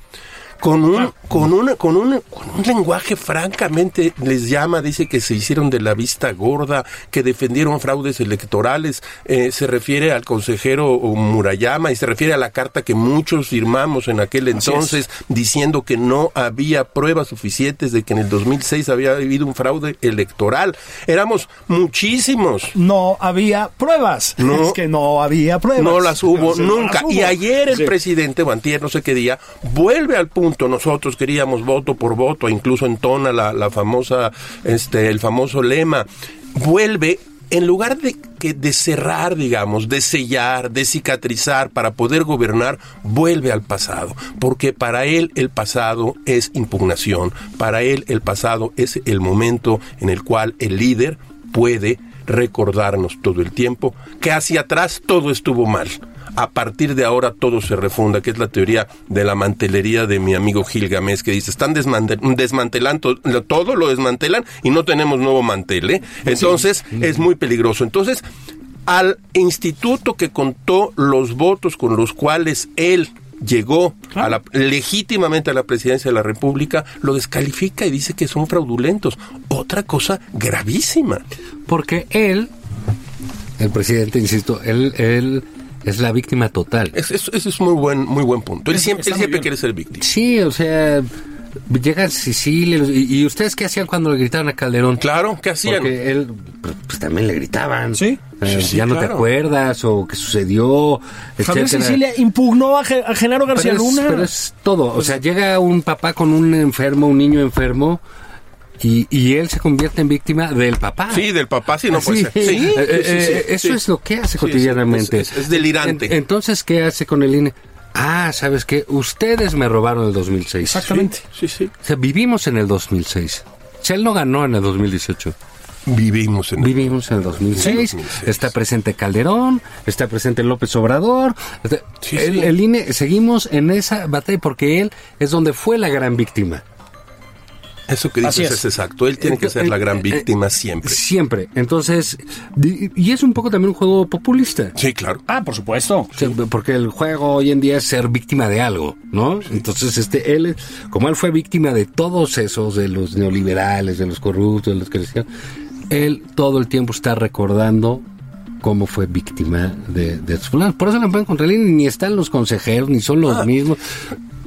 con un, con una, con un, con un lenguaje francamente les llama, dice que se hicieron de la vista gorda, que defendieron fraudes electorales, eh, se refiere al consejero Murayama y se refiere a la carta que muchos firmamos en aquel entonces diciendo que no había pruebas suficientes de que en el 2006 había habido un fraude electoral. Éramos muchísimos. No había pruebas. No. es que no había pruebas. No las hubo no nunca. las hubo. Y ayer el Sí. presidente Bantier, no sé qué día, vuelve al punto. Nosotros queríamos voto por voto, incluso entona la, la famosa, este, el famoso lema. Vuelve en lugar de, que, de cerrar, digamos, de sellar, de cicatrizar para poder gobernar, vuelve al pasado. Porque para él el pasado es impugnación. Para él el pasado es el momento en el cual el líder puede recordarnos todo el tiempo que hacia atrás todo estuvo mal. A partir de ahora todo se refunda, que es la teoría de la mantelería de mi amigo Gilgamesh, que dice, están desmante- desmantelando todo, lo desmantelan y no tenemos nuevo mantel. ¿eh? Entonces es muy peligroso. Entonces, al instituto que contó los votos con los cuales él llegó a la, legítimamente a la presidencia de la República, lo descalifica y dice que son fraudulentos. Otra cosa gravísima. Porque él, el presidente, insisto, él, él es la víctima total. Es- es- Ese es muy buen, muy buen punto. Él siempre, él siempre quiere ser víctima. Sí, o sea, llega a Sicilia. ¿Y, y ustedes qué hacían cuando le gritaban a Calderón? Claro, ¿qué hacían? Porque él, pues también le gritaban. Sí. Sí, ya no te acuerdas o qué sucedió, Javier etcétera. Sicilia impugnó a, Ge- a Genaro Pero García es, Luna. pero es todo. O sea, llega un papá con un enfermo, un niño enfermo, y, y él se convierte en víctima del papá. Sí, del papá, sí, no puede ser. Sí, eh, sí, eh, sí, sí, eh, eso sí. es lo que hace Sí, cotidianamente. es- es- es delirante. En- entonces, ¿qué hace con el INE? Ah, ¿sabes qué? Ustedes me robaron el 2006. Exactamente. Sí, sí. O sea, vivimos en el 2006. O sea, él no ganó en el 2018. Vivimos en el- Vivimos en el 2006. Sí, 2006. Está presente Calderón, está presente López Obrador. está- Sí, el, sí. el INE, seguimos en esa batalla porque él es donde fue la gran víctima. Eso que dices es. es. exacto. Él tiene que ser la gran Eh, eh, víctima siempre. Siempre. Entonces, y es un poco también un juego populista. Sí, claro. Ah, por supuesto. Porque el juego hoy en día es ser víctima de algo, ¿no? Entonces, este, él, como él fue víctima de todos esos, de los neoliberales, de los corruptos, de los que decían, él todo el tiempo está recordando cómo fue víctima de, de. Por eso la pueden contra él, ni están los consejeros, ni son los mismos.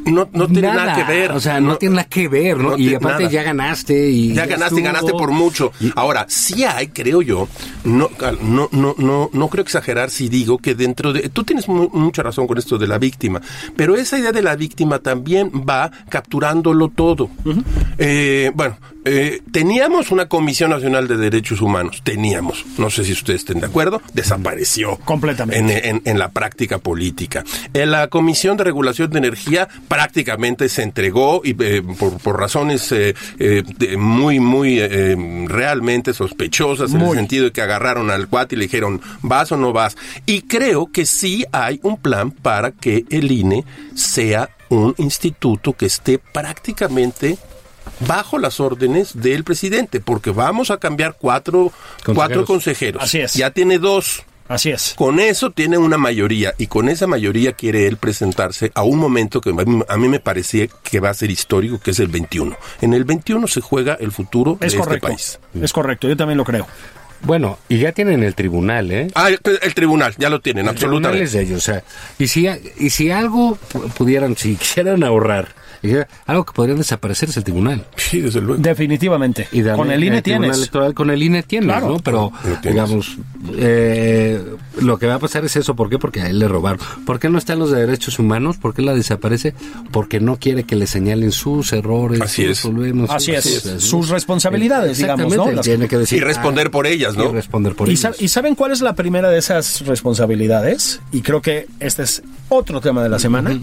No, no tiene nada, que ver. O sea, no, tiene nada que ver, ¿no? no y aparte nada. ya ganaste y Ya ganaste, y ganaste por mucho. Ahora, sí hay, creo yo, no, no, no, no, no creo exagerar si digo que dentro de... Tú tienes mu- mucha razón con esto de la víctima, pero esa idea de la víctima también va capturándolo todo. Eh, bueno, eh, teníamos una Comisión Nacional de Derechos Humanos, teníamos, no sé si ustedes estén de acuerdo, desapareció. Completamente. En, en- en la práctica política. En la Comisión de Regulación de Energía prácticamente se entregó y eh, por, por razones eh, eh, de- muy, muy realmente sospechosas en el sentido de que agarraron al cuate y le dijeron, ¿vas o no vas? Y creo que sí hay un plan para que el INE sea un instituto que esté prácticamente bajo las órdenes del presidente, porque vamos a cambiar cuatro Consejeros. cuatro consejeros. Así es. Ya tiene dos. Así es. Con eso tiene una mayoría y con esa mayoría quiere él presentarse a un momento que a mí, a mí me parecía que va a ser histórico, que es el 21. En el 21 se juega el futuro Es de correcto. este país. Es correcto, yo también lo creo. Bueno, y ya tienen el tribunal, ¿eh? Ah, el, el tribunal, ya lo tienen, El tribunal es absolutamente. de ellos, o sea, y si, y si algo pu- pudieran, si quisieran ahorrar, algo que podrían desaparecer es el tribunal. Sí, desde luego. Definitivamente. Y Con el INE Tribunal tienes. Electoral con el INE tienes, Claro. ¿no? Pero, Lo tienes. digamos, eh, lo que va a pasar es eso. ¿Por qué? Porque a él le robaron. ¿Por qué no están los de derechos humanos? ¿Por qué la desaparece? Porque no quiere que le señalen sus errores, Así sus es. problemas. Así sus- es, así. sus responsabilidades, digamos, Exactamente, ¿no? Las- Tiene que decir, Y responder ah, por ellas, ¿no? Y responder por ¿Y, ellas. sa- y saben cuál es la primera de esas responsabilidades? Y creo que este es otro tema de la semana.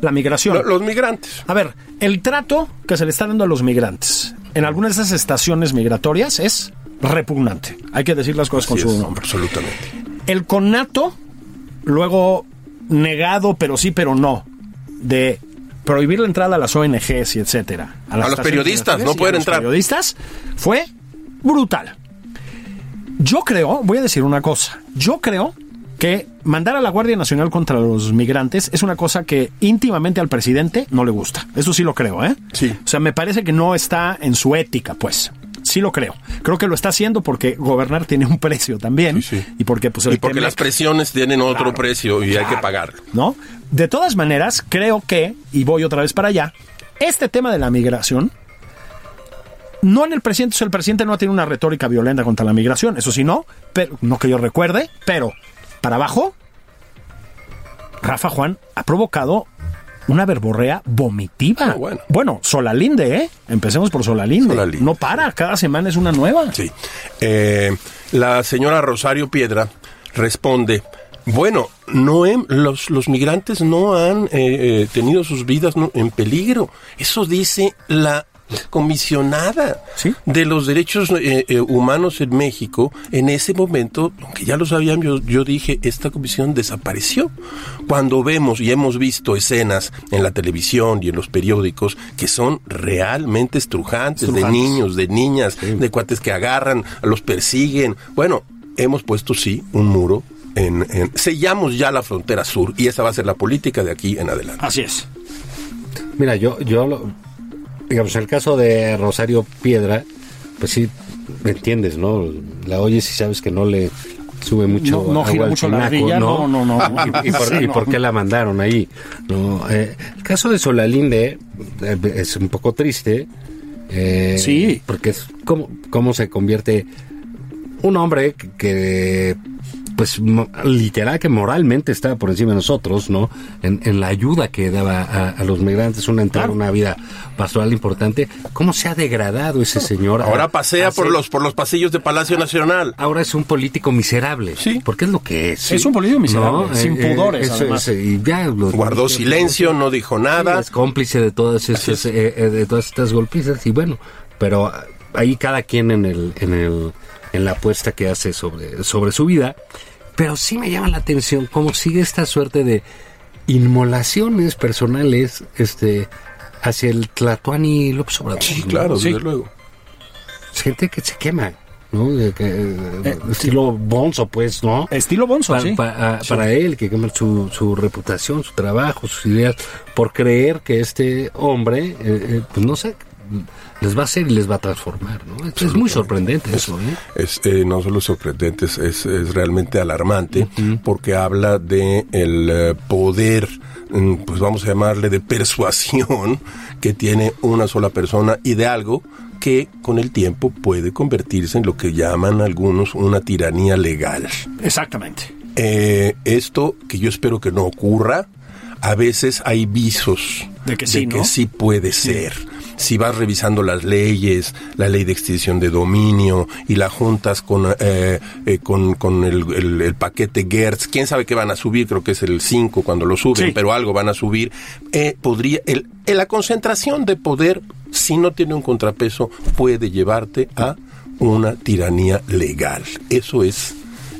La migración. Lo- Los migrantes. A ver, el trato que se le está dando a los migrantes en algunas de esas estaciones migratorias es repugnante. Hay que decir las cosas con su nombre. absolutamente. El conato, luego negado, pero sí, pero no, de prohibir la entrada a las ONGs y etcétera. A los periodistas, no pueden a los entrar. periodistas fue brutal. Yo creo, voy a decir una cosa, yo creo que mandar a la Guardia Nacional contra los migrantes es una cosa que íntimamente al presidente no le gusta. Eso sí lo creo, ¿eh? Sí. O sea, me parece que no está en su ética, pues. Sí lo creo. Creo que lo está haciendo porque gobernar tiene un precio también. Sí, sí. Y porque, pues, el Y porque las presiones tienen otro Claro, precio y hay que pagarlo. ¿no? De todas maneras, creo que, y voy otra vez para allá, este tema de la migración, no en el presidente, o sea, el presidente no tiene una retórica violenta contra la migración, eso sí no, pero no que yo recuerde, pero para abajo, Rafa Juan ha provocado una verborrea vomitiva. Ah, bueno. Solalinde, ¿eh? Empecemos por Solalinde. Solalinde, No para, cada semana es una nueva. Sí. Eh, la señora Rosario Piedra responde, bueno, no los, los migrantes no han eh, eh, tenido sus vidas en peligro. Eso dice la comisionada Sí. de los derechos eh, eh, humanos en México. En ese momento, aunque ya lo sabían, yo, yo dije, esta comisión desapareció. Cuando vemos y hemos visto escenas en la televisión y en los periódicos que son realmente estrujantes, de niños, de niñas, de cuates que agarran, los persiguen. Bueno, hemos puesto sí un muro. En, en- sellamos ya la frontera sur y esa va a ser la política de aquí en adelante. Así es. Mira, yo, yo, lo- digamos, en el caso de Rosario Piedra, pues sí, me entiendes, ¿no? La oyes y sabes que no le sube mucho. No- no agua gira al mucho la tinaco, ardilla, no, no, no. ¿Y, y por, Sí, y no. por qué la mandaron ahí? No, eh, el caso de Solalinde eh, es un poco triste. eh, Sí. Porque es como cómo se convierte un hombre que, que, pues literal que moralmente estaba por encima de nosotros, ¿no? En, en la ayuda que daba a, a los migrantes, una entrada, Claro. una vida pastoral importante. ¿Cómo se ha degradado ese señor? a- Ahora pasea a por ser- los por los pasillos de Palacio Nacional. Ahora es un político miserable. Sí. Porque es lo que es. Es un político miserable, sin pudores, eso además. es, y ya lo- Guardó silencio, no dijo nada. es cómplice de todas estas, es. eh, eh, de todas estas golpizas y bueno, pero ah, ahí cada quien en el, en el, en la apuesta que hace sobre, sobre su vida. Pero sí me llama la atención cómo sigue esta suerte de inmolaciones personales, este, hacia el Tlatuani López Obrador. Sí, claro, Sí. desde luego. Gente que se quema, ¿no? De que, eh, estilo Bonzo, pues, ¿no? Estilo Bonzo, Pa- sí. pa- ah, Para él, que quema su, su reputación, su trabajo, sus ideas, por creer que este hombre, eh, eh, pues no sé, les va a hacer y les va a transformar, ¿no? Es, muy sorprendente eso, ¿eh? Es eh, no solo sorprendente, es, es, realmente alarmante porque habla de el eh, poder, mm, pues vamos a llamarle de persuasión que tiene una sola persona y de algo que con el tiempo puede convertirse en lo que llaman algunos una tiranía legal. Exactamente. Eh, esto que yo espero que no ocurra, a veces hay visos De que sí, ¿no? sí puede ser. Si vas revisando las leyes, la ley de extinción de dominio y la juntas con, eh, eh, con, con el, el- el paquete Gertz, quién sabe qué van a subir, creo que es el 5 cuando lo suben, Sí. pero algo van a subir, eh, podría, el, el- la concentración de poder, si no tiene un contrapeso, puede llevarte a una tiranía legal. Eso es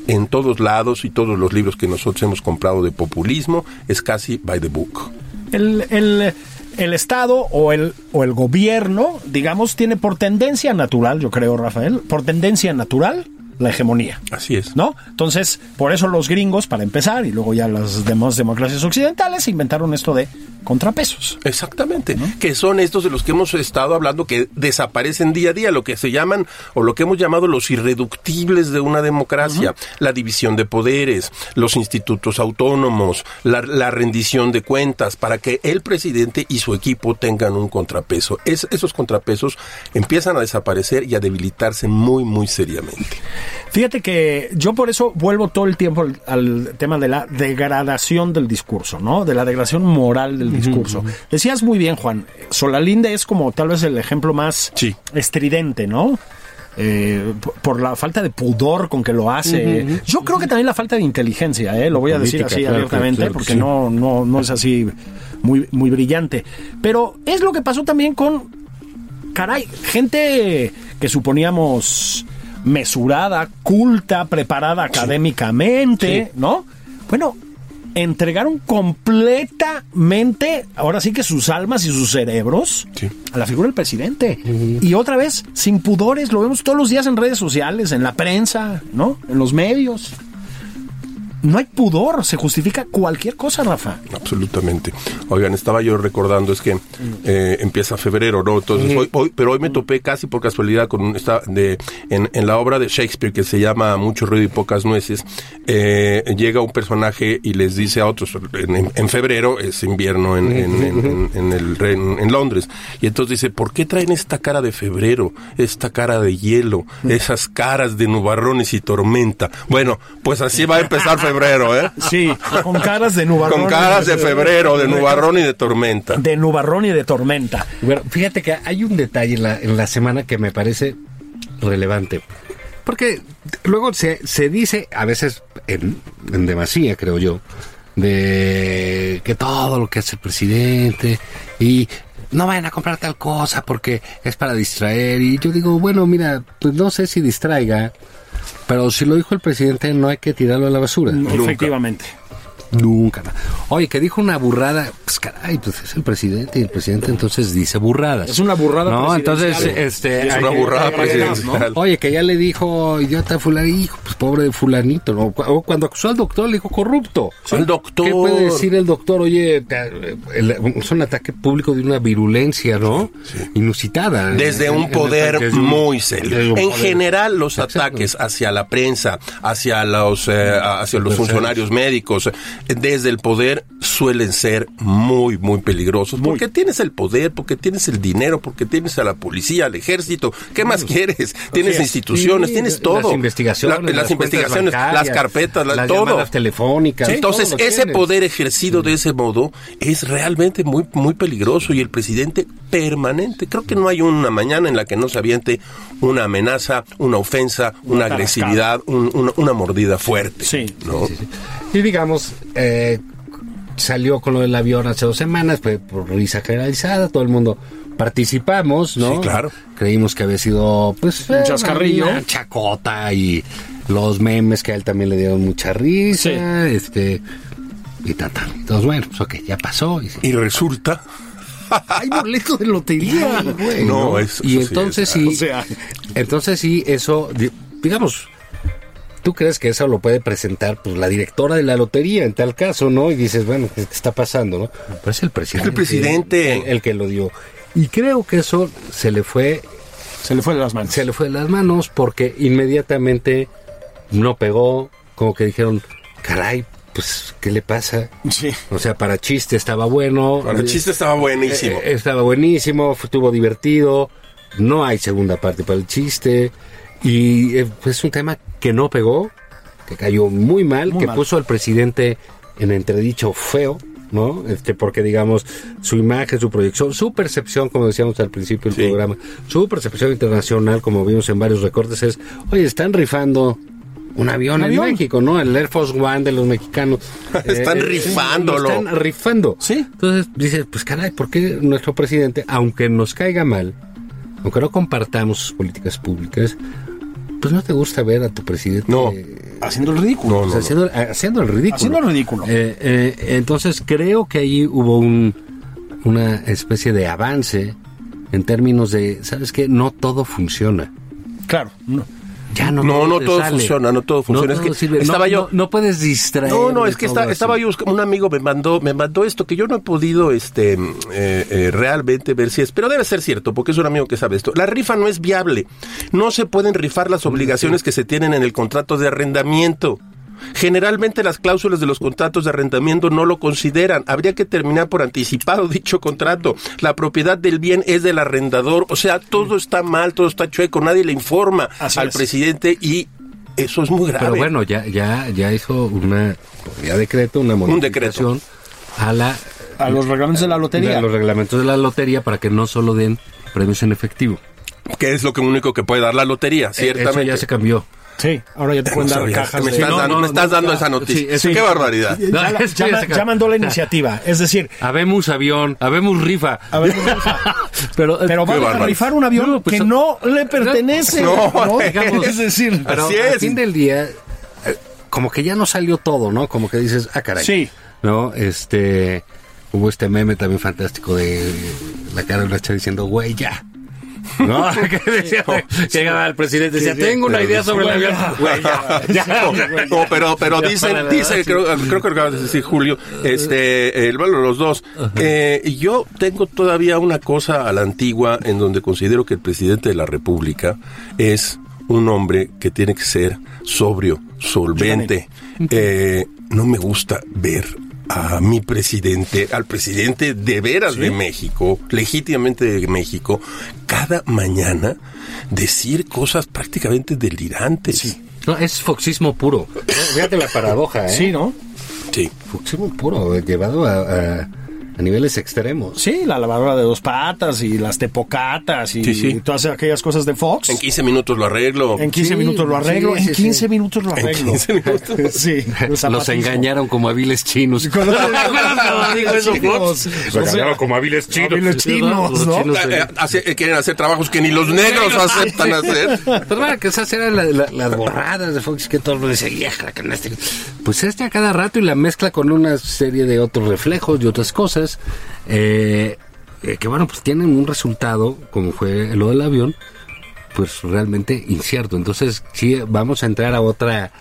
en todos lados y todos los libros que nosotros hemos comprado de populismo, es casi by the book. El, el, el Estado o el, o el gobierno, digamos, tiene por tendencia natural, yo creo, Rafael, por tendencia natural, la hegemonía. Así es. ¿No? Entonces, por eso los gringos, para empezar, y luego ya las demás democracias occidentales, inventaron esto de contrapesos. Exactamente, que son estos de los que hemos estado hablando que desaparecen día a día, lo que se llaman o lo que hemos llamado los irreductibles de una democracia, la división de poderes, los institutos autónomos, la, la, rendición de cuentas, para que el presidente y su equipo tengan un contrapeso. Es, esos contrapesos empiezan a desaparecer y a debilitarse muy, muy seriamente. Fíjate que yo por eso vuelvo todo el tiempo al, al tema de la degradación del discurso, ¿no? De la degradación moral del discurso. Decías muy bien, Juan, Solalinde es como tal vez el ejemplo más Sí. estridente, ¿no? Eh, por, la falta de pudor con que lo hace. Yo creo que también la falta de inteligencia, ¿eh? lo voy a decir así claro, abiertamente, claro porque sí. no, no, no es así muy, muy brillante. Pero es lo que pasó también con, caray, gente que suponíamos mesurada, culta, preparada académicamente, ¿no? Bueno, entregaron completamente, ahora sí que sus almas y sus cerebros Sí. a la figura del presidente. Y otra vez, sin pudores, lo vemos todos los días en redes sociales, en la prensa, ¿no? En los medios. No hay pudor, se justifica cualquier cosa, Rafa. Absolutamente. Oigan, estaba yo recordando, es que eh, empieza febrero, ¿no? Entonces, hoy, hoy- pero hoy me topé casi por casualidad con un- esta de, en, en la obra de Shakespeare que se llama Mucho ruido y pocas nueces, eh, llega un personaje y les dice a otros, en, febrero es invierno en, en- el, en, en Londres, y entonces dice, ¿por qué traen esta cara de febrero, esta cara de hielo, esas caras de nubarrones y tormenta? Bueno, pues así va a empezar febrero, ¿eh? Sí, con caras de nubarrón. Con caras de febrero, de nubarrón y de tormenta. De nubarrón y de tormenta. Bueno, fíjate que hay un detalle en la, en la semana que me parece relevante. Porque luego se, se dice, a veces en, en demasía, creo yo, de que todo lo que hace el presidente y no vayan a comprar tal cosa porque es para distraer. Y yo digo, bueno, mira, pues no sé si distraiga, pero si lo dijo el presidente, no hay que tirarlo a la basura. Efectivamente. Nunca. Oye, que dijo una burrada, pues caray, pues es el presidente y el presidente entonces dice burradas. Es una burrada No, entonces, este. Es una burrada que- presidencial. Oye, que ya le dijo idiota fulanito, pues pobre fulanito, ¿no? Cuando acusó al doctor, le dijo corrupto. Al doctor. ¿Qué puede decir el doctor? Oye, el- es un ataque público de una virulencia, ¿no? Inusitada. Desde En- un poder desde muy desde serio. En poder- general, los Exacto. ataques hacia la prensa, hacia los, eh, hacia los funcionarios médicos, eh, desde el poder suelen ser muy, muy peligrosos. Porque tienes el poder, porque tienes el dinero, porque tienes a la policía, al ejército. ¿Qué más quieres? Tienes Sí, instituciones, sí, tienes todo. Las investigaciones. La- las, investigaciones, las carpetas, la- las todo. llamadas telefónicas. Entonces, ese tienes. poder ejercido de ese modo es realmente muy, muy peligroso y el presidente permanente. Creo que no hay una mañana en la que no se aviente una amenaza, una ofensa, una, agresividad, un- una, una mordida fuerte. Sí. ¿no? Y digamos, eh, salió con lo del avión hace dos semanas, fue por risa generalizada, todo el mundo participamos, ¿no? Sí, claro. Creímos que había sido, pues, Un chascarrillo. una chacota y los memes que a él también le dieron mucha risa, este, y tal, tal. Entonces, bueno, pues ok, ya pasó. Y, Y resulta... hay boleto de lotería, güey. No, eso- y eso sí entonces es- sí, o sea. entonces sí, eso, di- digamos, ¿tú crees que eso lo puede presentar pues la directora de la lotería en tal caso, no? Y dices, bueno, ¿qué está pasando, no? Pero es el presidente. El presidente. El, el que lo dio. Y creo que eso se le fue, Se le fue de las manos. se le fue de las manos porque inmediatamente no pegó, como que dijeron, caray, pues, ¿qué le pasa? Sí. O sea, para chiste estaba bueno. Bueno, el chiste estaba buenísimo. Eh, estaba buenísimo, estuvo divertido. No hay segunda parte para el chiste. Y eh, pues, es un tema que no pegó, que cayó muy mal, Muy que mal. puso al presidente en entredicho feo, ¿no? Este, porque digamos, su imagen, su proyección, su percepción, como decíamos al principio del Sí. programa, su percepción internacional, como vimos en varios recortes, es, oye, están rifando un avión, Un en avión. México, ¿no? El Air Force One de los mexicanos. Están Eh, rifándolo. lo Están rifando. Sí. Entonces dices, pues caray, ¿por qué nuestro presidente, aunque nos caiga mal, aunque no compartamos sus políticas públicas, pues no te gusta ver a tu presidente No. eh, Haciendo el ridículo. pues, haciendo, haciendo el ridículo? Haciendo el ridículo. Eh, eh, entonces creo que ahí hubo un, una especie de avance en términos de, ¿sabes qué? No todo funciona. Claro. no. Ya no No, no te todo sale. funciona, no todo funciona. Es todo que sirve. estaba No- yo- no, no puedes distraer. No, no, es que todo está- estaba yo un amigo me mandó, me mandó esto que yo no he podido, este, eh, eh, realmente ver si es, pero debe ser cierto, porque es un amigo que sabe esto. La rifa no es viable. No se pueden rifar las obligaciones que se tienen en el contrato de arrendamiento. Generalmente las cláusulas de los contratos de arrendamiento no lo consideran. Habría que terminar por anticipado dicho contrato. La propiedad del bien es del arrendador. O sea, todo está mal, todo está chueco. Nadie le informa Así al es. presidente y eso es muy grave. Pero bueno, ya, ya, ya hizo una, ya decreto, una decreto. modificación a la A los reglamentos de la lotería. a los reglamentos de la lotería para que no solo den premios en efectivo. que es lo que único que puede dar la lotería, Eso ciertamente. ya se cambió. Sí, ahora ya te pueden No dar cajas me de... estás no, dando, no, me estás dando ya, esa noticia. sí, Qué barbaridad. Ya, la- mandó la iniciativa. Es decir, Habemos avión, habemos rifa. a ver, pero, pero van a rifar un avión No, pues, que no le pertenece. No, ¿no? digamos, es decir, Pero Así al fin del día, eh, como que ya no salió todo, ¿no? Como que dices, ah, caray. Sí. ¿No? Este. Hubo este meme también fantástico de la cara de una diciendo, güey, ya. ¿No? que decía, que llegaba el presidente decía, tengo una idea sobre el avión. Güey, ya. ya. No, pero, pero Ya, dicen, para, dice, sí. creo, creo que lo acabas de decir Julio, este, el valor de los dos. Eh, yo tengo todavía una cosa a la antigua en donde considero que el presidente de la República es un hombre que tiene que ser sobrio, solvente. Eh, no me gusta ver a mi presidente, al presidente de veras de México, legítimamente de México, cada mañana decir cosas prácticamente delirantes. No, es foxismo puro. Fíjate la paradoja, ¿eh? sí, ¿no? Sí. Foxismo puro, llevado a, a- a niveles extremos. Sí, la lavadora de dos patas y las tepocatas y Sí, sí. todas aquellas cosas de Fox. En 15 minutos lo arreglo. En 15 Sí, minutos lo arreglo. sí, en sí, 15 sí. minutos lo arreglo. 15 minutos. sí. Los engañaron como hábiles chinos. Los- Los engañaron como hábiles chinos. Hábiles chinos, ¿no? chinos, Eh, eh. hace- quieren hacer trabajos que ni los negros aceptan hacer. Pues bueno, que esas eran la- la- las borradas de Fox que todo el mundo decía, "Vieja, que no esté-". Pues este a cada rato y la mezcla con una serie de otros reflejos y otras cosas, eh, eh, que bueno, pues tienen un resultado, como fue lo del avión, pues realmente incierto. Entonces, sí, vamos a entrar a otra,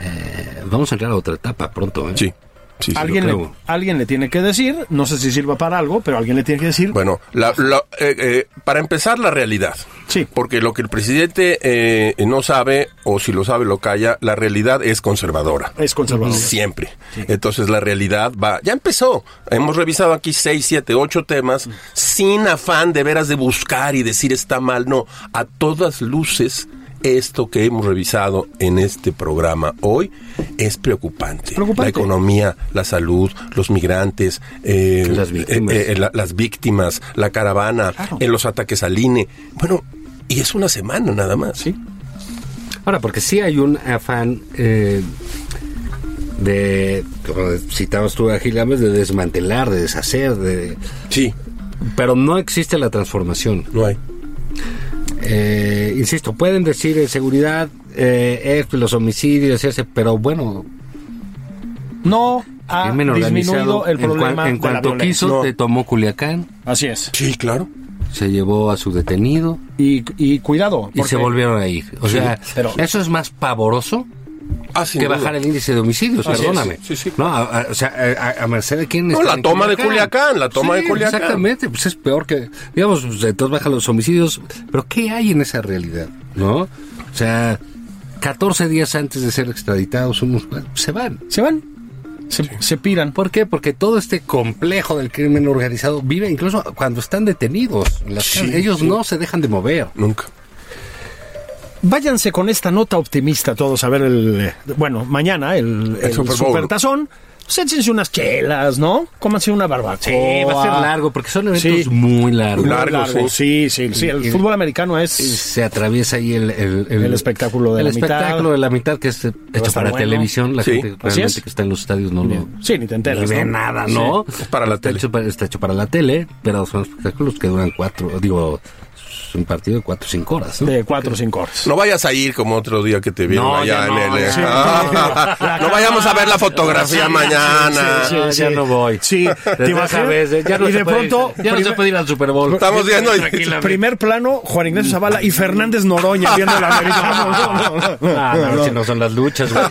eh, vamos a entrar a otra etapa pronto. Sí. Sí, sí, Alguien le, alguien le tiene que decir, no sé si sirva para algo, pero alguien le tiene que decir. Bueno, la- la- eh, eh, para empezar, la realidad. Sí. Porque lo que el presidente eh, no sabe, o si lo sabe, lo calla, la realidad es conservadora. Es conservador. Siempre. Entonces la realidad va, ya empezó. Hemos revisado aquí seis, siete, ocho temas sin afán de veras de buscar y decir está mal. No, a todas luces esto que hemos revisado en este programa hoy es preocupante. Preocupante. La economía, la salud, los migrantes, eh, Las víctimas. eh, eh, la- las víctimas, la caravana, Claro. en los ataques al INE. Bueno, y es una semana nada más. Sí. Ahora, porque sí hay un afán eh, de, como citabas tú a Gil Gámez, de desmantelar, de deshacer, de, Sí, pero no existe la transformación. no hay. Eh, insisto, pueden decir en seguridad, eh, esto, los homicidios, ese, pero bueno, No ha disminuido el en, cuan- problema en de la cuanto quiso, No. te tomó Culiacán, Así es. Sí, claro. se llevó a su detenido Y, y cuidado. y se volvieron a ir. O Sí, sea, pero- eso es más pavoroso Ah, que duda. bajar el índice de homicidios, perdóname. sí, sí, No, a, a- o sea, a, a merced de quién No, la en toma de Culiacán, la toma de Culiacán. Exactamente, pues es peor que, digamos, pues, entonces bajan los homicidios, pero ¿qué hay en esa realidad? ¿No? O sea, 14 días antes de ser extraditados, unos se van. Se van. Se, se piran. ¿Por qué? Porque todo este complejo del crimen organizado vive incluso cuando están detenidos. las. Ellos sí. no se dejan de mover. Nunca. Váyanse con esta nota optimista todos a ver el... eh, Bueno, mañana el, el, Super Bowl. Supertazón. Pues échense unas chelas, ¿no? Cómanse una barbacoa. Sí, va a ser largo, porque son eventos Sí. muy largos. Muy Largo, largo, sí, sí, sí. El Y- fútbol americano es... se atraviesa ahí el, el, El espectáculo de el la mitad. espectáculo de la mitad que es hecho para bueno. televisión la Sí, gente realmente es. que está en los estadios no lo Sí, ni te enteras, ni ve ¿no? nada Sí. no Es para la está tele. hecho para, está hecho para la tele pero son espectáculos que duran cuatro digo un partido de 4 o 5 horas. ¿no? De 4 o 5 horas. No vayas a ir como otro día que te vieron No, allá ya en no, el... sí. Ah, no vayamos a ver la fotografía mañana. Sí, sí, ya no voy. Sí, ¿te imaginas? vez, eh, ya no Y de pronto, ya no se puede ir al Super Bowl. Estamos viendo. Primer plano, Juan Ignacio Zavala y Fernández Noroña viendo el americano. No, no, no, no. Ah, no, a ver si no son las luchas, güey.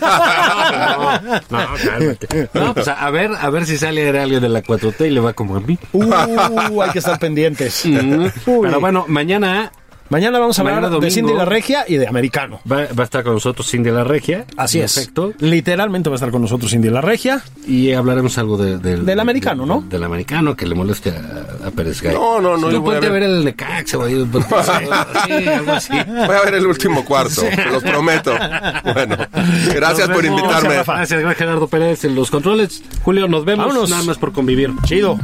No, no, cálmate. No, pues a, a ver, a ver si sale alguien de la 4T y le va como a mí. Uh, hay que estar pendientes. Mm. Pero bueno, mañana Mañana vamos a hablar de. Cindy la Regia y de americano. va, va a estar con nosotros Cindy La Regia. Así es. efecto. Literalmente va a estar con nosotros Cindy la Regia. Y hablaremos algo de- del, Del americano, ¿no? Del americano que le moleste a, a Pérez Gay. No, no, no, Sí, yo voy a ver- ver el Necaxa, güey. Sí, algo así. Voy a ver el último cuarto, te los prometo. Bueno, gracias por invitarme. Gracias, Gracias, gracias, Gerardo Pérez en los controles. Julio, nos vemos. Vámonos. Nada más por convivir. Chido.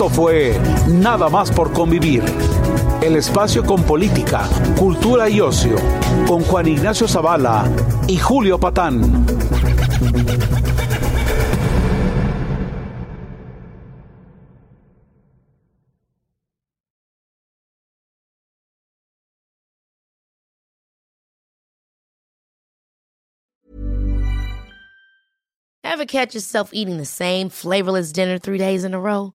Esto fue Nada más por convivir. El espacio con política, cultura y ocio, con Juan Ignacio Zavala y Julio Patán. Ever catch yourself eating the same flavorless dinner three days in a row?